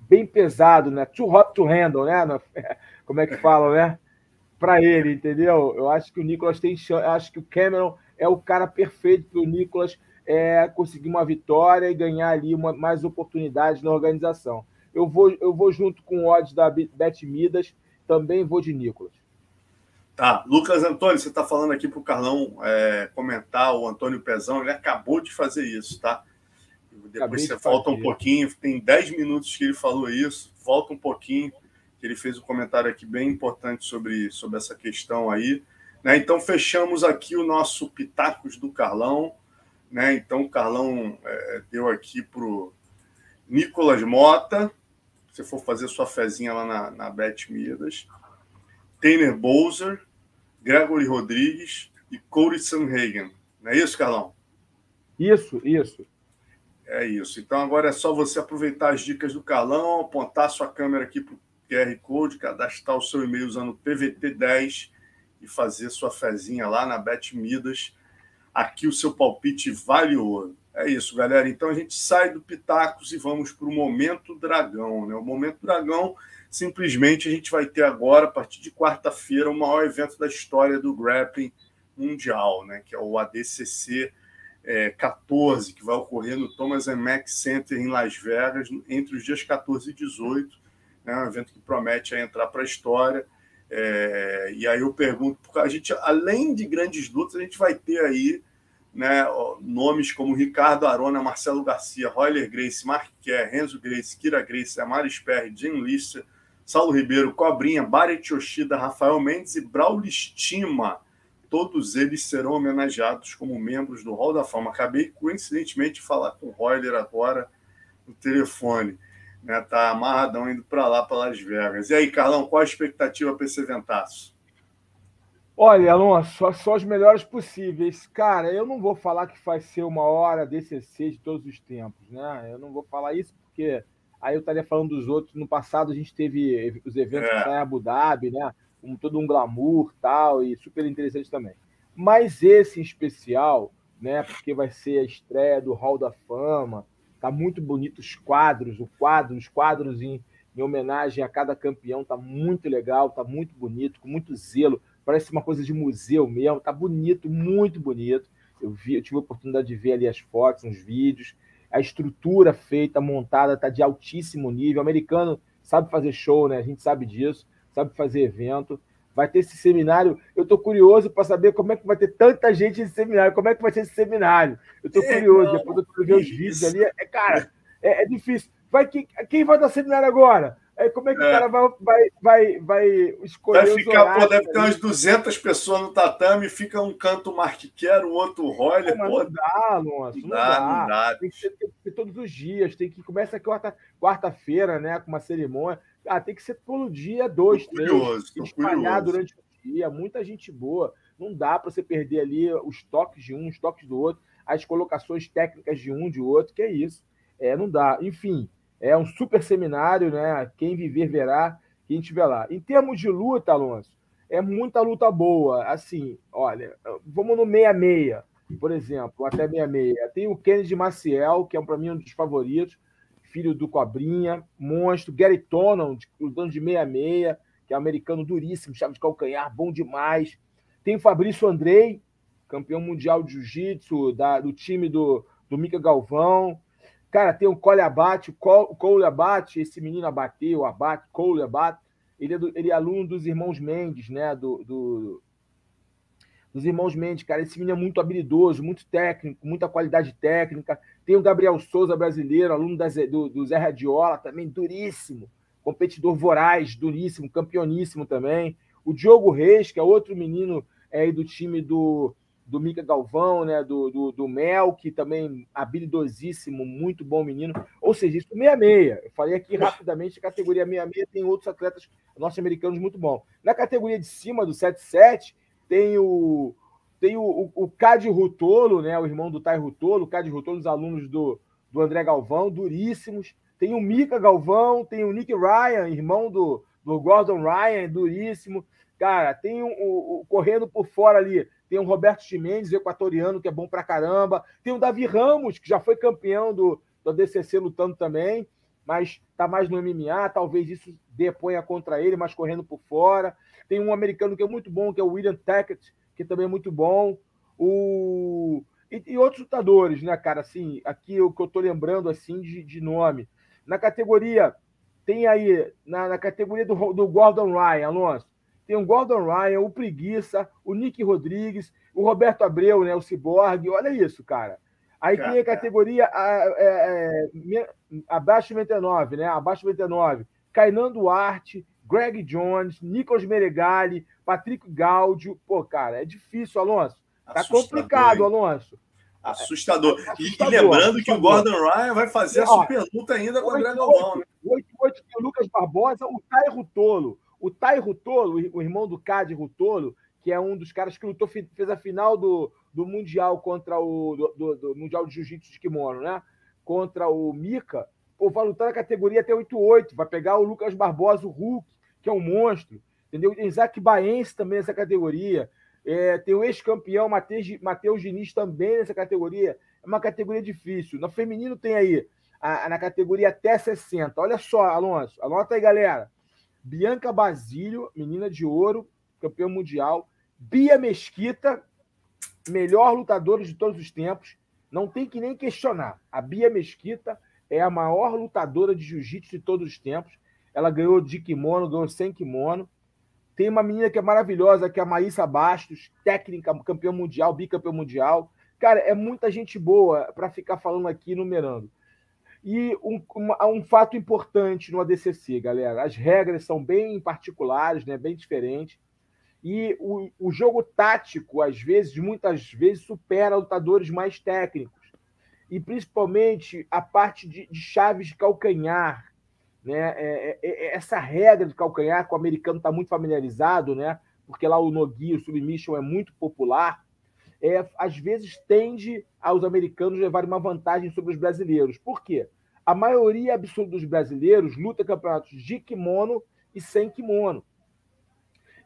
bem pesado, né? Too hot to handle, né? <laughs> Como é que fala, né? Para ele, entendeu? Eu acho que o Nicolas tem chance, acho que o Cameron é o cara perfeito para o Nicolas é, conseguir uma vitória e ganhar ali uma, mais oportunidades na organização. Eu vou, eu vou junto com o odds da Bet Midas, também vou de Nicolas. Tá, Lucas Antônio, você está falando aqui para o Carlão é, comentar o Antônio Pezão, ele acabou de fazer isso, tá? Depois você volta um pouquinho, tem 10 minutos que ele falou isso, volta um pouquinho, que ele fez um comentário aqui bem importante sobre, sobre essa questão aí. Né? Então, fechamos aqui o nosso Pitacos do Carlão. Né? Então, o Carlão é, deu aqui para o Nicolas Mota, se for fazer sua fezinha lá na, na Bet Midas, Tainer Bowser, Gregory Rodrigues e Corey Sanhagen. Não é isso, Carlão? Isso, isso. É isso. Então agora é só você aproveitar as dicas do Carlão, apontar sua câmera aqui para o QR Code, cadastrar o seu e-mail usando PVT10 e fazer sua fezinha lá na Bet Midas aqui o seu palpite vale ouro. É isso, galera. Então a gente sai do Pitacos e vamos para o Momento Dragão. Né? O Momento Dragão, simplesmente, a gente vai ter agora, a partir de quarta-feira, o maior evento da história do grappling mundial, né? que é o ADCC é, 14, que vai ocorrer no Thomas Mack Center em Las Vegas, entre os dias 14 e 18. Né? um evento que promete entrar para a história. É, e aí eu pergunto, porque a gente, além de grandes lutas, a gente vai ter aí né, nomes como Ricardo Arona, Marcelo Garcia, Royler Grace, Mark Kerr, Renzo Grace, Kira Grace, Amari Sperry, Jim Lister, Saulo Ribeiro, Cobrinha, Barret Yoshida, Rafael Mendes e Braulio Estima. Todos eles serão homenageados como membros do Hall da Fama. Acabei, coincidentemente, de falar com o Royler agora no telefone né? Tá amarradão indo para lá, para Las Vegas. E aí, Carlão, qual a expectativa para esse eventaço? Olha, Alonso, só, só os melhores possíveis. Cara, eu não vou falar que vai ser uma hora DCC de todos os tempos, né? Eu não vou falar isso porque aí eu estaria falando dos outros. No passado a gente teve os eventos é. em Abu Dhabi, né? Com todo um glamour tal, e super interessante também. Mas esse em especial, né? Porque vai ser a estreia do Hall da Fama, Tá muito bonito os quadros, o quadro, os quadros em, em homenagem a cada campeão, tá muito legal, tá muito bonito, com muito zelo. Parece uma coisa de museu mesmo, tá bonito, muito bonito. Eu vi, eu tive a oportunidade de ver ali as fotos, uns vídeos. A estrutura feita, montada, tá de altíssimo nível. O americano sabe fazer show, né? A gente sabe disso, sabe fazer evento vai ter esse seminário. Eu estou curioso para saber como é que vai ter tanta gente nesse seminário, como é que vai ser esse seminário. Eu estou é, curioso, não, depois eu ver os vídeos ali. É, cara, é, é, difícil. Vai, quem, quem vai dar seminário agora? É, como é que é. o cara vai, vai, vai, vai escolher vai ficar, pô, deve ter umas 200 pessoas no tatame, fica um canto Mark Quero, o outro Roller. Não, não dá, Alonso, não, não, dá, não dá. Tem que, ser, tem que ser todos os dias, tem que começa quarta, quarta-feira, né, com uma cerimônia. Ah, tem que ser todo dia, dois, tô três. Curioso, espalhar curioso. durante o dia, muita gente boa. Não dá para você perder ali os toques de um, os toques do outro, as colocações técnicas de um, de outro, que é isso. É, não dá. Enfim, é um super seminário, né? Quem viver verá, quem estiver lá. Em termos de luta, Alonso, é muita luta boa. Assim, olha, vamos no 66, por exemplo, até 66. Tem o Kennedy Maciel, que é para mim um dos favoritos filho do Cobrinha, monstro. Gary Tonon, lutando de 66, que é um americano duríssimo, chave de calcanhar, bom demais. Tem o Fabrício Andrei, campeão mundial de jiu-jitsu do time do, do Galvão. Cara, tem o Cole Abate, o Cole Abate, esse menino abateu, o Abate, Cole Abate. Ele é, do, ele é aluno dos irmãos Mendes, né? Do, do, dos irmãos Mendes, cara. Esse menino é muito habilidoso, muito técnico, muita qualidade técnica. Tem o Gabriel Souza, brasileiro, aluno da, do, do Zé Radiola, também duríssimo. Competidor voraz, duríssimo, campeoníssimo também. O Diogo Reis, que é outro menino é, do time do, do Mica Galvão, né? Do, do, do Mel, que também habilidosíssimo, muito bom menino. Ou seja, isso 66. Eu falei aqui rapidamente, categoria 66 tem outros atletas norte-americanos muito bons. Na categoria de cima do 77, tem o, Tem o, o, o Cade Rutolo, né? O irmão do Tai Rutolo, o Cade Rutolo, os alunos do, do André Galvão, duríssimos. Tem o Mika Galvão, tem o Nick Ryan, irmão do, do Gordon Ryan, duríssimo. Cara, tem o, correndo por fora ali. Tem o Roberto Chimenez, equatoriano, que é bom pra caramba. Tem o Davi Ramos, que já foi campeão do, do DCC lutando também, mas tá mais no MMA. Talvez isso deponha contra ele, mas correndo por fora. Tem um americano que é muito bom, que é o William Tackett, que também é muito bom. O... E, e, outros lutadores, né, cara? Assim, aqui o que eu tô lembrando assim de, de nome. Na categoria, tem aí, na, na categoria do, do Gordon Ryan, Alonso, tem o Gordon Ryan, o Preguiça, o Nick Rodrigues, o Roberto Abreu, né, o Cyborg. Olha isso, cara. Aí cara, tem a categoria a, é, é, abaixo de 99, né? Abaixo de 99. Kainan Duarte, Greg Jones, Nicolas Meregali, Patrick Gaudio. Pô, cara, é difícil, Alonso. Tá Assustador, complicado, hein? Alonso. Assustador. É, e, e, lembrando que o Gordon Ryan vai fazer a super luta ainda com o André Galvão, né? 8, 8, o Lucas Barbosa, o Tai Rutolo. O Tai Rutolo, o irmão do Cade Rutolo, que é um dos caras que lutou, fez a final do, do Mundial contra o. Do, do, do Mundial de Jiu-Jitsu de Kimono, né? Contra o Mika. Pô, vai lutar na categoria até 8-8. Vai pegar o Lucas Barbosa, o Hulk, que é um monstro. Entendeu? Tem Isaac Baense também nessa categoria. É, tem o ex-campeão Matheus Diniz também nessa categoria. É uma categoria difícil. No feminino tem aí, a, a, na categoria até 60. Olha só, Alonso. Anota aí, galera. Bianca Basílio, menina de ouro, campeão mundial. Bia Mesquita, melhor lutadora de todos os tempos. Não tem que nem questionar. A Bia Mesquita é a maior lutadora de jiu-jitsu de todos os tempos. Ela ganhou de kimono, ganhou sem kimono. Tem uma menina que é maravilhosa, que é a Maísa Bastos, técnica, campeã mundial, bicampeã mundial. Cara, é muita gente boa para ficar falando aqui, numerando. E um, um, um, fato importante no ADCC, galera: as regras são bem particulares, né, bem diferentes. E o, o jogo tático, às vezes, muitas vezes, supera lutadores mais técnicos. E principalmente a parte de, de chaves de calcanhar, né? É, é, é, essa regra de calcanhar, que o americano está muito familiarizado, né? porque lá o Nogi, o submission é muito popular, é, às vezes tende aos americanos levarem uma vantagem sobre os brasileiros. Por quê? A maioria absoluta dos brasileiros luta campeonatos de kimono e sem kimono.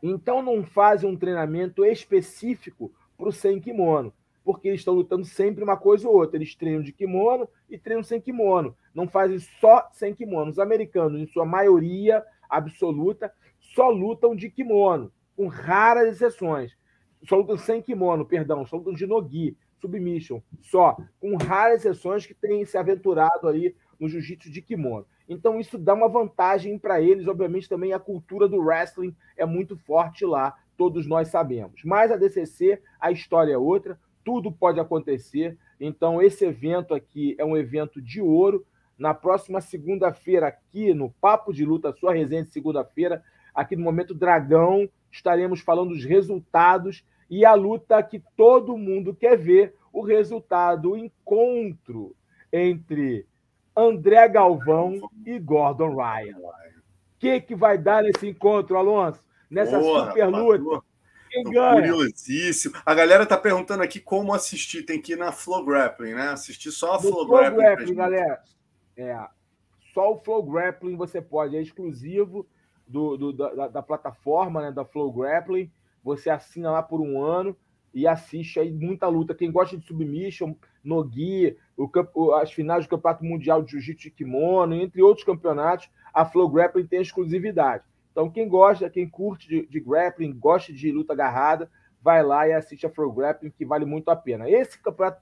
Então não fazem um treinamento específico para o sem kimono porque eles estão lutando sempre uma coisa ou outra. Eles treinam de kimono e treinam sem kimono. Não fazem só sem kimono. Os americanos, em sua maioria absoluta, só lutam de kimono, com raras exceções. Só lutam sem kimono, perdão, só lutam de nogi, submission, só, com raras exceções que têm se aventurado aí no jiu-jitsu de kimono. Então isso dá uma vantagem para eles, obviamente também a cultura do wrestling é muito forte lá, todos nós sabemos. Mas a DCC, a história é outra tudo pode acontecer. Então, esse evento aqui é um evento de ouro. Na próxima segunda-feira, aqui no Papo de Luta, sua resenha de segunda-feira, aqui no Momento Dragão, estaremos falando dos resultados e a luta que todo mundo quer ver o resultado, o encontro entre André Galvão e Gordon Ryan. O que, que vai dar nesse encontro, Alonso? Nessa super luta? Curiosíssimo. A galera tá perguntando aqui como assistir. Tem que ir na Flow Grappling, né? Assistir só a Flow, Flow Grappling. Grappling galera. É. Só o Flow Grappling você pode. É exclusivo do, do da, da, plataforma, né? Da Flow Grappling. Você assina lá por um ano e assiste aí muita luta. Quem gosta de submission, Nogi, o, as finais do Campeonato Mundial de Jiu-Jitsu de Kimono, entre outros campeonatos, a Flow Grappling tem exclusividade. Então, quem gosta, quem curte de, de grappling, gosta de luta agarrada, vai lá e assiste a Pro Grappling, que vale muito a pena. Esse campeonato,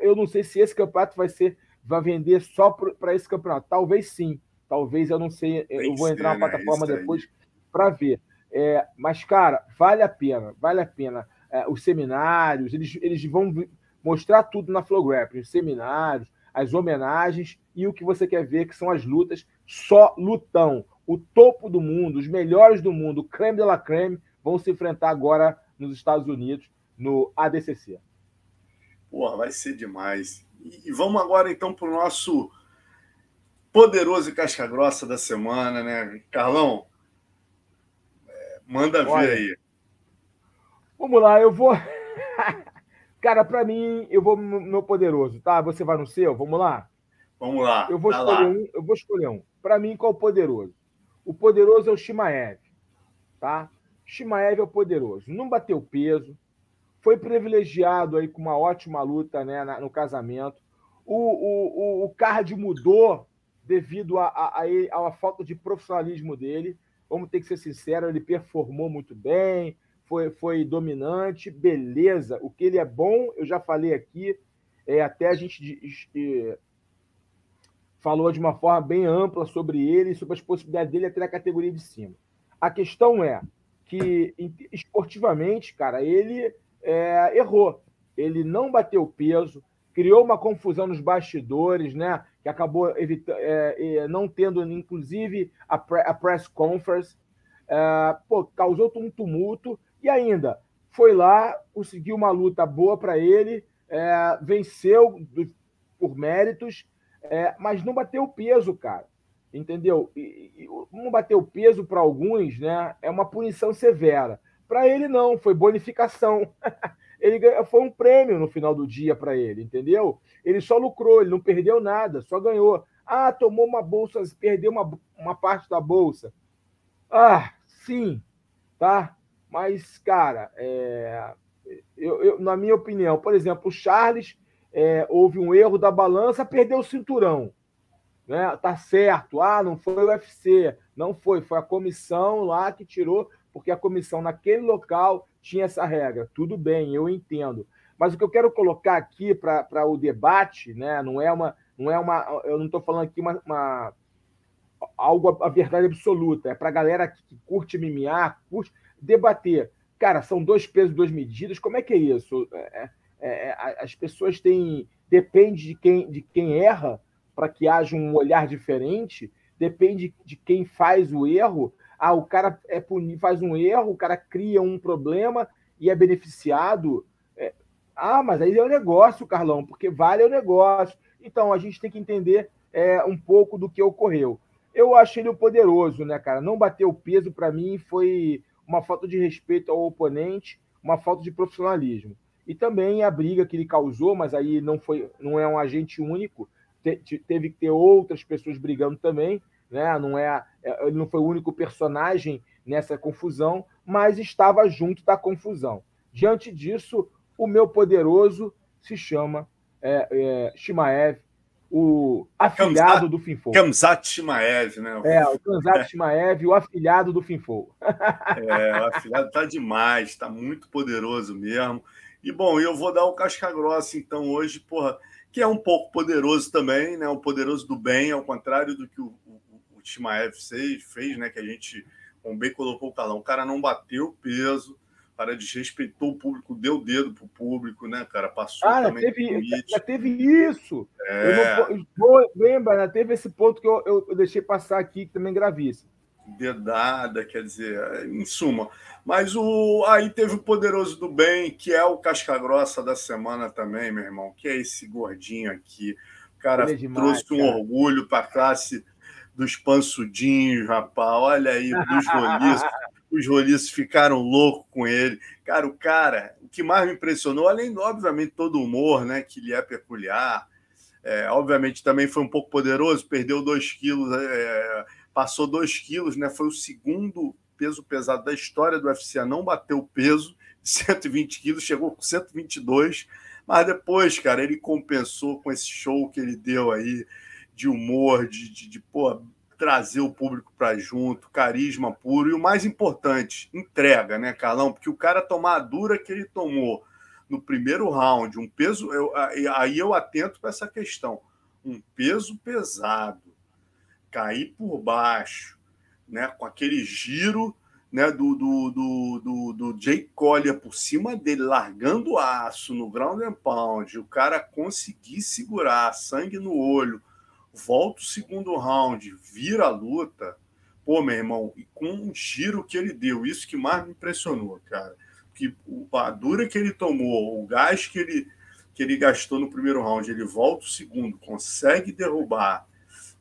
eu não sei se esse campeonato vai ser, vai vender só para esse campeonato. Talvez sim, talvez eu não sei. Eu vou entrar na né? plataforma depois para ver. É, mas, cara, vale a pena, vale a pena. É, os seminários, eles, eles vão mostrar tudo na Flow Grappling, os seminários, as homenagens e o que você quer ver, que são as lutas, só lutão o topo do mundo, os melhores do mundo, o creme de la creme, vão se enfrentar agora nos Estados Unidos, no ADCC. Porra, vai ser demais. E, vamos agora então para o nosso poderoso casca grossa da semana, né? Carlão, é, manda Olha, ver aí. Vamos lá, eu vou. <laughs> Cara, para mim, eu vou no meu poderoso, tá? Você vai no seu? Vamos lá? Vamos lá. Eu vou escolher lá. um. Eu vou escolher um. Para mim, qual é o poderoso? O poderoso é o Shimaev, tá? Shimaev é o poderoso. Não bateu peso, foi privilegiado aí com uma ótima luta né, no casamento. O, o, o, o card mudou devido à a, a, a, falta de profissionalismo dele. Vamos ter que ser sinceros, ele performou muito bem, foi, foi dominante, beleza. O que ele é bom, eu já falei aqui, é, até a gente falou de uma forma bem ampla sobre ele, sobre as possibilidades dele até na categoria de cima. A questão é que, esportivamente, cara, ele é, errou. Ele não bateu peso, criou uma confusão nos bastidores, né? Que acabou evitando, é, não tendo, inclusive, a, pre a press conference. É, pô, causou um tumulto e ainda foi lá, conseguiu uma luta boa para ele, é, venceu do, por méritos, é, mas não bateu peso, cara. Entendeu? E, e, não bateu peso para alguns, né? É uma punição severa. Para ele, não, foi bonificação. <laughs> ele foi um prêmio no final do dia para ele, entendeu? Ele só lucrou, ele não perdeu nada, só ganhou. Ah, tomou uma bolsa, perdeu uma, uma parte da bolsa. Ah, sim, tá? Mas, cara, é, eu, eu, na minha opinião, por exemplo, o Charles é, houve um erro da balança, perdeu o cinturão. Né? Tá certo. Ah, não foi o UFC. Não foi, foi a comissão lá que tirou, porque a comissão naquele local tinha essa regra. Tudo bem, eu entendo. Mas o que eu quero colocar aqui para o debate, né, não é uma. Não é uma eu não estou falando aqui uma, uma algo a verdade absoluta. É para a galera que curte MMA, curte debater. Cara, são dois pesos, duas medidas. Como é que é isso? É, é, é as pessoas têm. Depende de quem, de quem erra para que haja um olhar diferente. Depende de quem faz o erro. Ah, o cara é puni, faz um erro, o cara cria um problema e é beneficiado. É, ah, mas aí é o negócio, Carlão, porque vale o negócio. Então a gente tem que entender é, um pouco do que ocorreu. Eu achei ele poderoso, né, cara? Não bateu peso para mim foi uma falta de respeito ao oponente, uma falta de profissionalismo. E também a briga que ele causou, mas aí não foi, não é um agente único, te, teve que ter outras pessoas brigando também, né? Não é, é, ele não foi o único personagem nessa confusão, mas estava junto da confusão. Diante disso, o meu poderoso se chama é, é, Shimaev, o afilhado do Finfou. Kamzat Shimaev, né? É, o Kamzat é. Shimaev, o afilhado do Finfou. é, o afilhado tá demais, tá muito poderoso mesmo. E, bom, eu vou dar o casca grossa, então, hoje, porra, que é um pouco poderoso também, né? Um poderoso do bem, ao contrário do que o, o, o Shimaev fez, né? Que a gente, como bem colocou o calão, o cara não bateu peso, cara desrespeitou o público, deu dedo pro público, né, cara? Passou ah, também teve, já teve isso. É... Não, lembra, né? teve esse ponto que eu, eu, eu deixei passar aqui, que também é gravíssimo. Dedada, quer dizer, em suma. Mas o aí teve o Poderoso do Bem, que é o casca grossa da semana também, meu irmão, que é esse gordinho aqui. O cara é demais, trouxe um orgulho para a classe dos pansudinhos, rapaz. Olha aí, dos roliços <laughs> os roliços ficaram loucos com ele. Cara, o cara, o que mais me impressionou, além, obviamente, todo o humor, né, que lhe é peculiar, é, obviamente também foi um pouco poderoso, perdeu dois quilos, é, passou dois quilos, né, foi o segundo peso pesado da história do UFC a não bater o peso, 120 <laughs> quilos, chegou com 122, mas depois, cara, ele compensou com esse show que ele deu aí de humor, de, de, de pô, trazer o público para junto, carisma puro e o mais importante, entrega, né, Carlão? Porque o cara tomar a dura que ele tomou no primeiro round, um peso, eu, aí eu atento para essa questão, um peso pesado, cair por baixo, né, com aquele giro né, do, do, do, do, do Jay Collier por cima dele, largando aço no ground and pound, o cara conseguir segurar, sangue no olho, volta o segundo round, vira a luta, pô, meu irmão, e com um giro que ele deu, isso que mais me impressionou, cara. Que a dura que ele tomou, o gás que ele, que ele gastou no primeiro round, ele volta o segundo, consegue derrubar,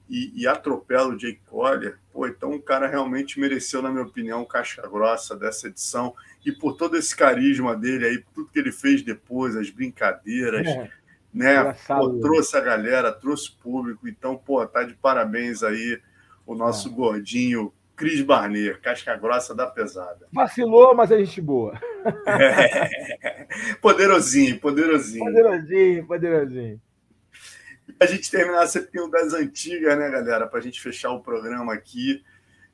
e, e atropela o Jake Collier, pô, então o cara realmente mereceu, na minha opinião, caixa grossa dessa edição. E por todo esse carisma dele aí, tudo que ele fez depois, as brincadeiras, é, né? Pô, trouxe a galera, trouxe o público. Então, pô, tá de parabéns aí o nosso é. gordinho Cris Barnet, casca grossa da pesada. Vacilou, mas é gente boa. <laughs> É. Poderosinho, poderosinho. Poderosinho, poderosinho. <laughs> A gente terminar sempre um das antigas, né, galera? Para a gente fechar o programa aqui.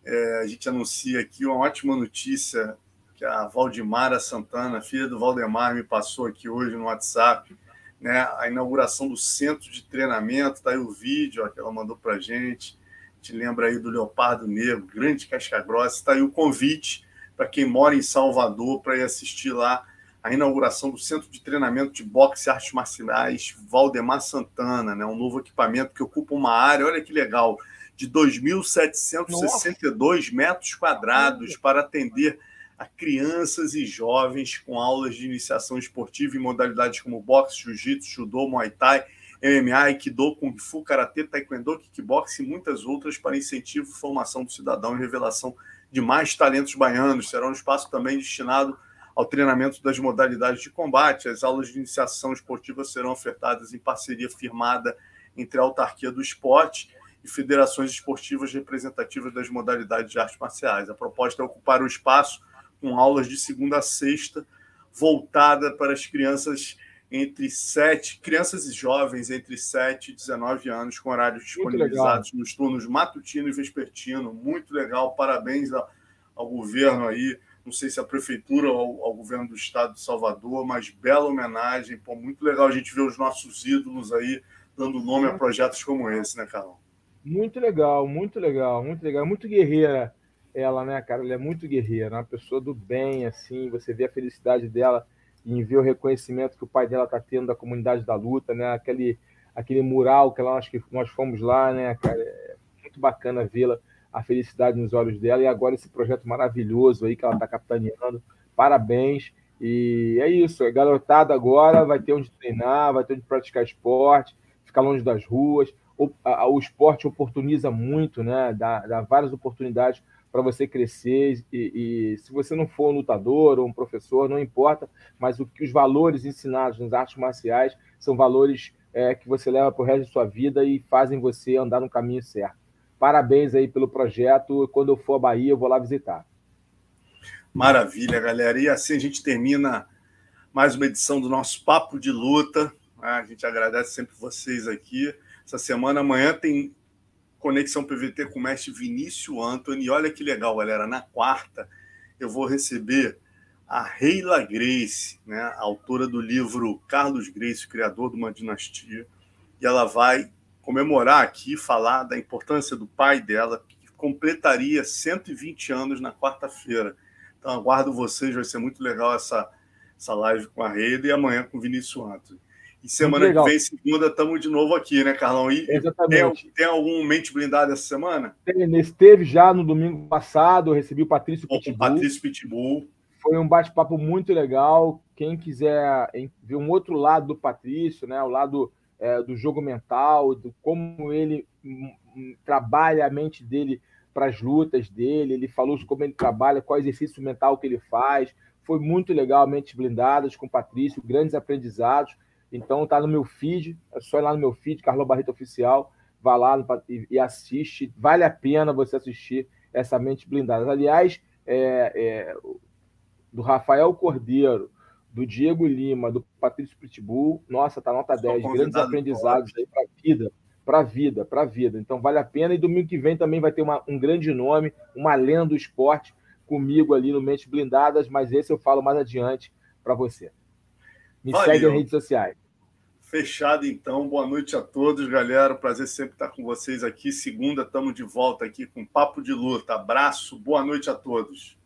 É, a gente anuncia aqui uma ótima notícia que a Valdemara Santana, filha do Valdemar, me passou aqui hoje no WhatsApp. Né, a inauguração do centro de treinamento, tá aí o vídeo ó, que ela mandou para gente te lembra aí do Leopardo Negro, grande casca grossa. Está aí o convite para quem mora em Salvador para ir assistir lá a inauguração do Centro de Treinamento de Boxe e Artes Marciais Valdemar Santana, né? um novo equipamento que ocupa uma área, olha que legal, de 2.762 metros quadrados para atender a crianças e jovens com aulas de iniciação esportiva em modalidades como boxe, jiu-jitsu, judô, muay thai MMA, Aikido, Kung Fu, Karatê, Taekwondo, Kickbox e muitas outras para incentivo formação do cidadão e revelação de mais talentos baianos. Será um espaço também destinado ao treinamento das modalidades de combate. As aulas de iniciação esportiva serão ofertadas em parceria firmada entre a autarquia do esporte e federações esportivas representativas das modalidades de artes marciais. A proposta é ocupar o espaço com aulas de segunda a sexta, voltada para as crianças entre 7, crianças e jovens entre 7 e 19 anos, com horários disponibilizados nos turnos matutino e vespertino. Muito legal, parabéns ao, ao governo aí. Não sei se a prefeitura ou ao governo do estado de Salvador, mas bela homenagem. Pô, muito legal a gente ver os nossos ídolos aí dando nome a projetos como esse, né, Carol? Muito legal, muito legal, muito legal. Muito guerreira ela, né, cara? Ela é muito guerreira, uma pessoa do bem, assim. Você vê a felicidade dela em ver o reconhecimento que o pai dela está tendo da comunidade da luta, né? Aquele, aquele mural que nós, que nós fomos lá, né, cara? É muito bacana vê-la, a felicidade nos olhos dela. E agora esse projeto maravilhoso aí que ela está capitaneando. Parabéns. E é isso, a garotada agora vai ter onde treinar, vai ter onde praticar esporte, ficar longe das ruas. O, a, o esporte oportuniza muito, né? Dá, dá várias oportunidades para você crescer. E, e, se você não for um lutador ou um professor, não importa, mas o os valores ensinados nas artes marciais são valores é, que você leva para o resto da sua vida e fazem você andar no caminho certo. Parabéns aí pelo projeto. Quando eu for à Bahia, eu vou lá visitar. Maravilha, galera. E assim a gente termina mais uma edição do nosso Papo de Luta. A gente agradece sempre vocês aqui. Essa semana, amanhã, tem Conexão PVT com o mestre Vinícius Anthony. E olha que legal, galera. Na quarta, eu vou receber a Reila Grace, né, autora do livro Carlos Grace, criador de uma dinastia. E ela vai comemorar aqui, falar da importância do pai dela, que completaria 120 anos na quarta-feira. Então, aguardo vocês, vai ser muito legal essa, essa live com a Reila e amanhã com o Vinícius Anthony. E semana que vem, segunda, estamos de novo aqui, né, Carlão? E Exatamente. Tem, tem, algum mente blindada essa semana? Esteve já no domingo passado, eu recebi o Patrício Bom, Pitbull. Patrício Pitbull. Foi um bate-papo muito legal. Quem quiser ver um outro lado do Patrício, né, o lado é, do jogo mental, do como ele trabalha a mente dele para as lutas dele, ele falou como ele trabalha, qual exercício mental que ele faz. Foi muito legal, Mentes Blindadas com o Patrício, grandes aprendizados. Então tá no meu feed, é só ir lá no meu feed, Carlão Barreto Oficial, vá lá e, assiste. Vale a pena você assistir essa mente blindada. Aliás, é, é, do Rafael Cordeiro, do Diego Lima, do Patrício Pitbull, nossa, tá nota 10, grandes aprendizados aí para vida, para vida, para vida. Então vale a pena. E domingo que vem também vai ter uma, um grande nome, uma lenda do esporte comigo ali no Mentes Blindadas, mas esse eu falo mais adiante para você. Me Valeu. segue nas redes sociais. Fechado, então. Boa noite a todos, galera. Prazer sempre estar com vocês aqui. Segunda, estamos de volta aqui com Papo de Luta. Abraço, boa noite a todos.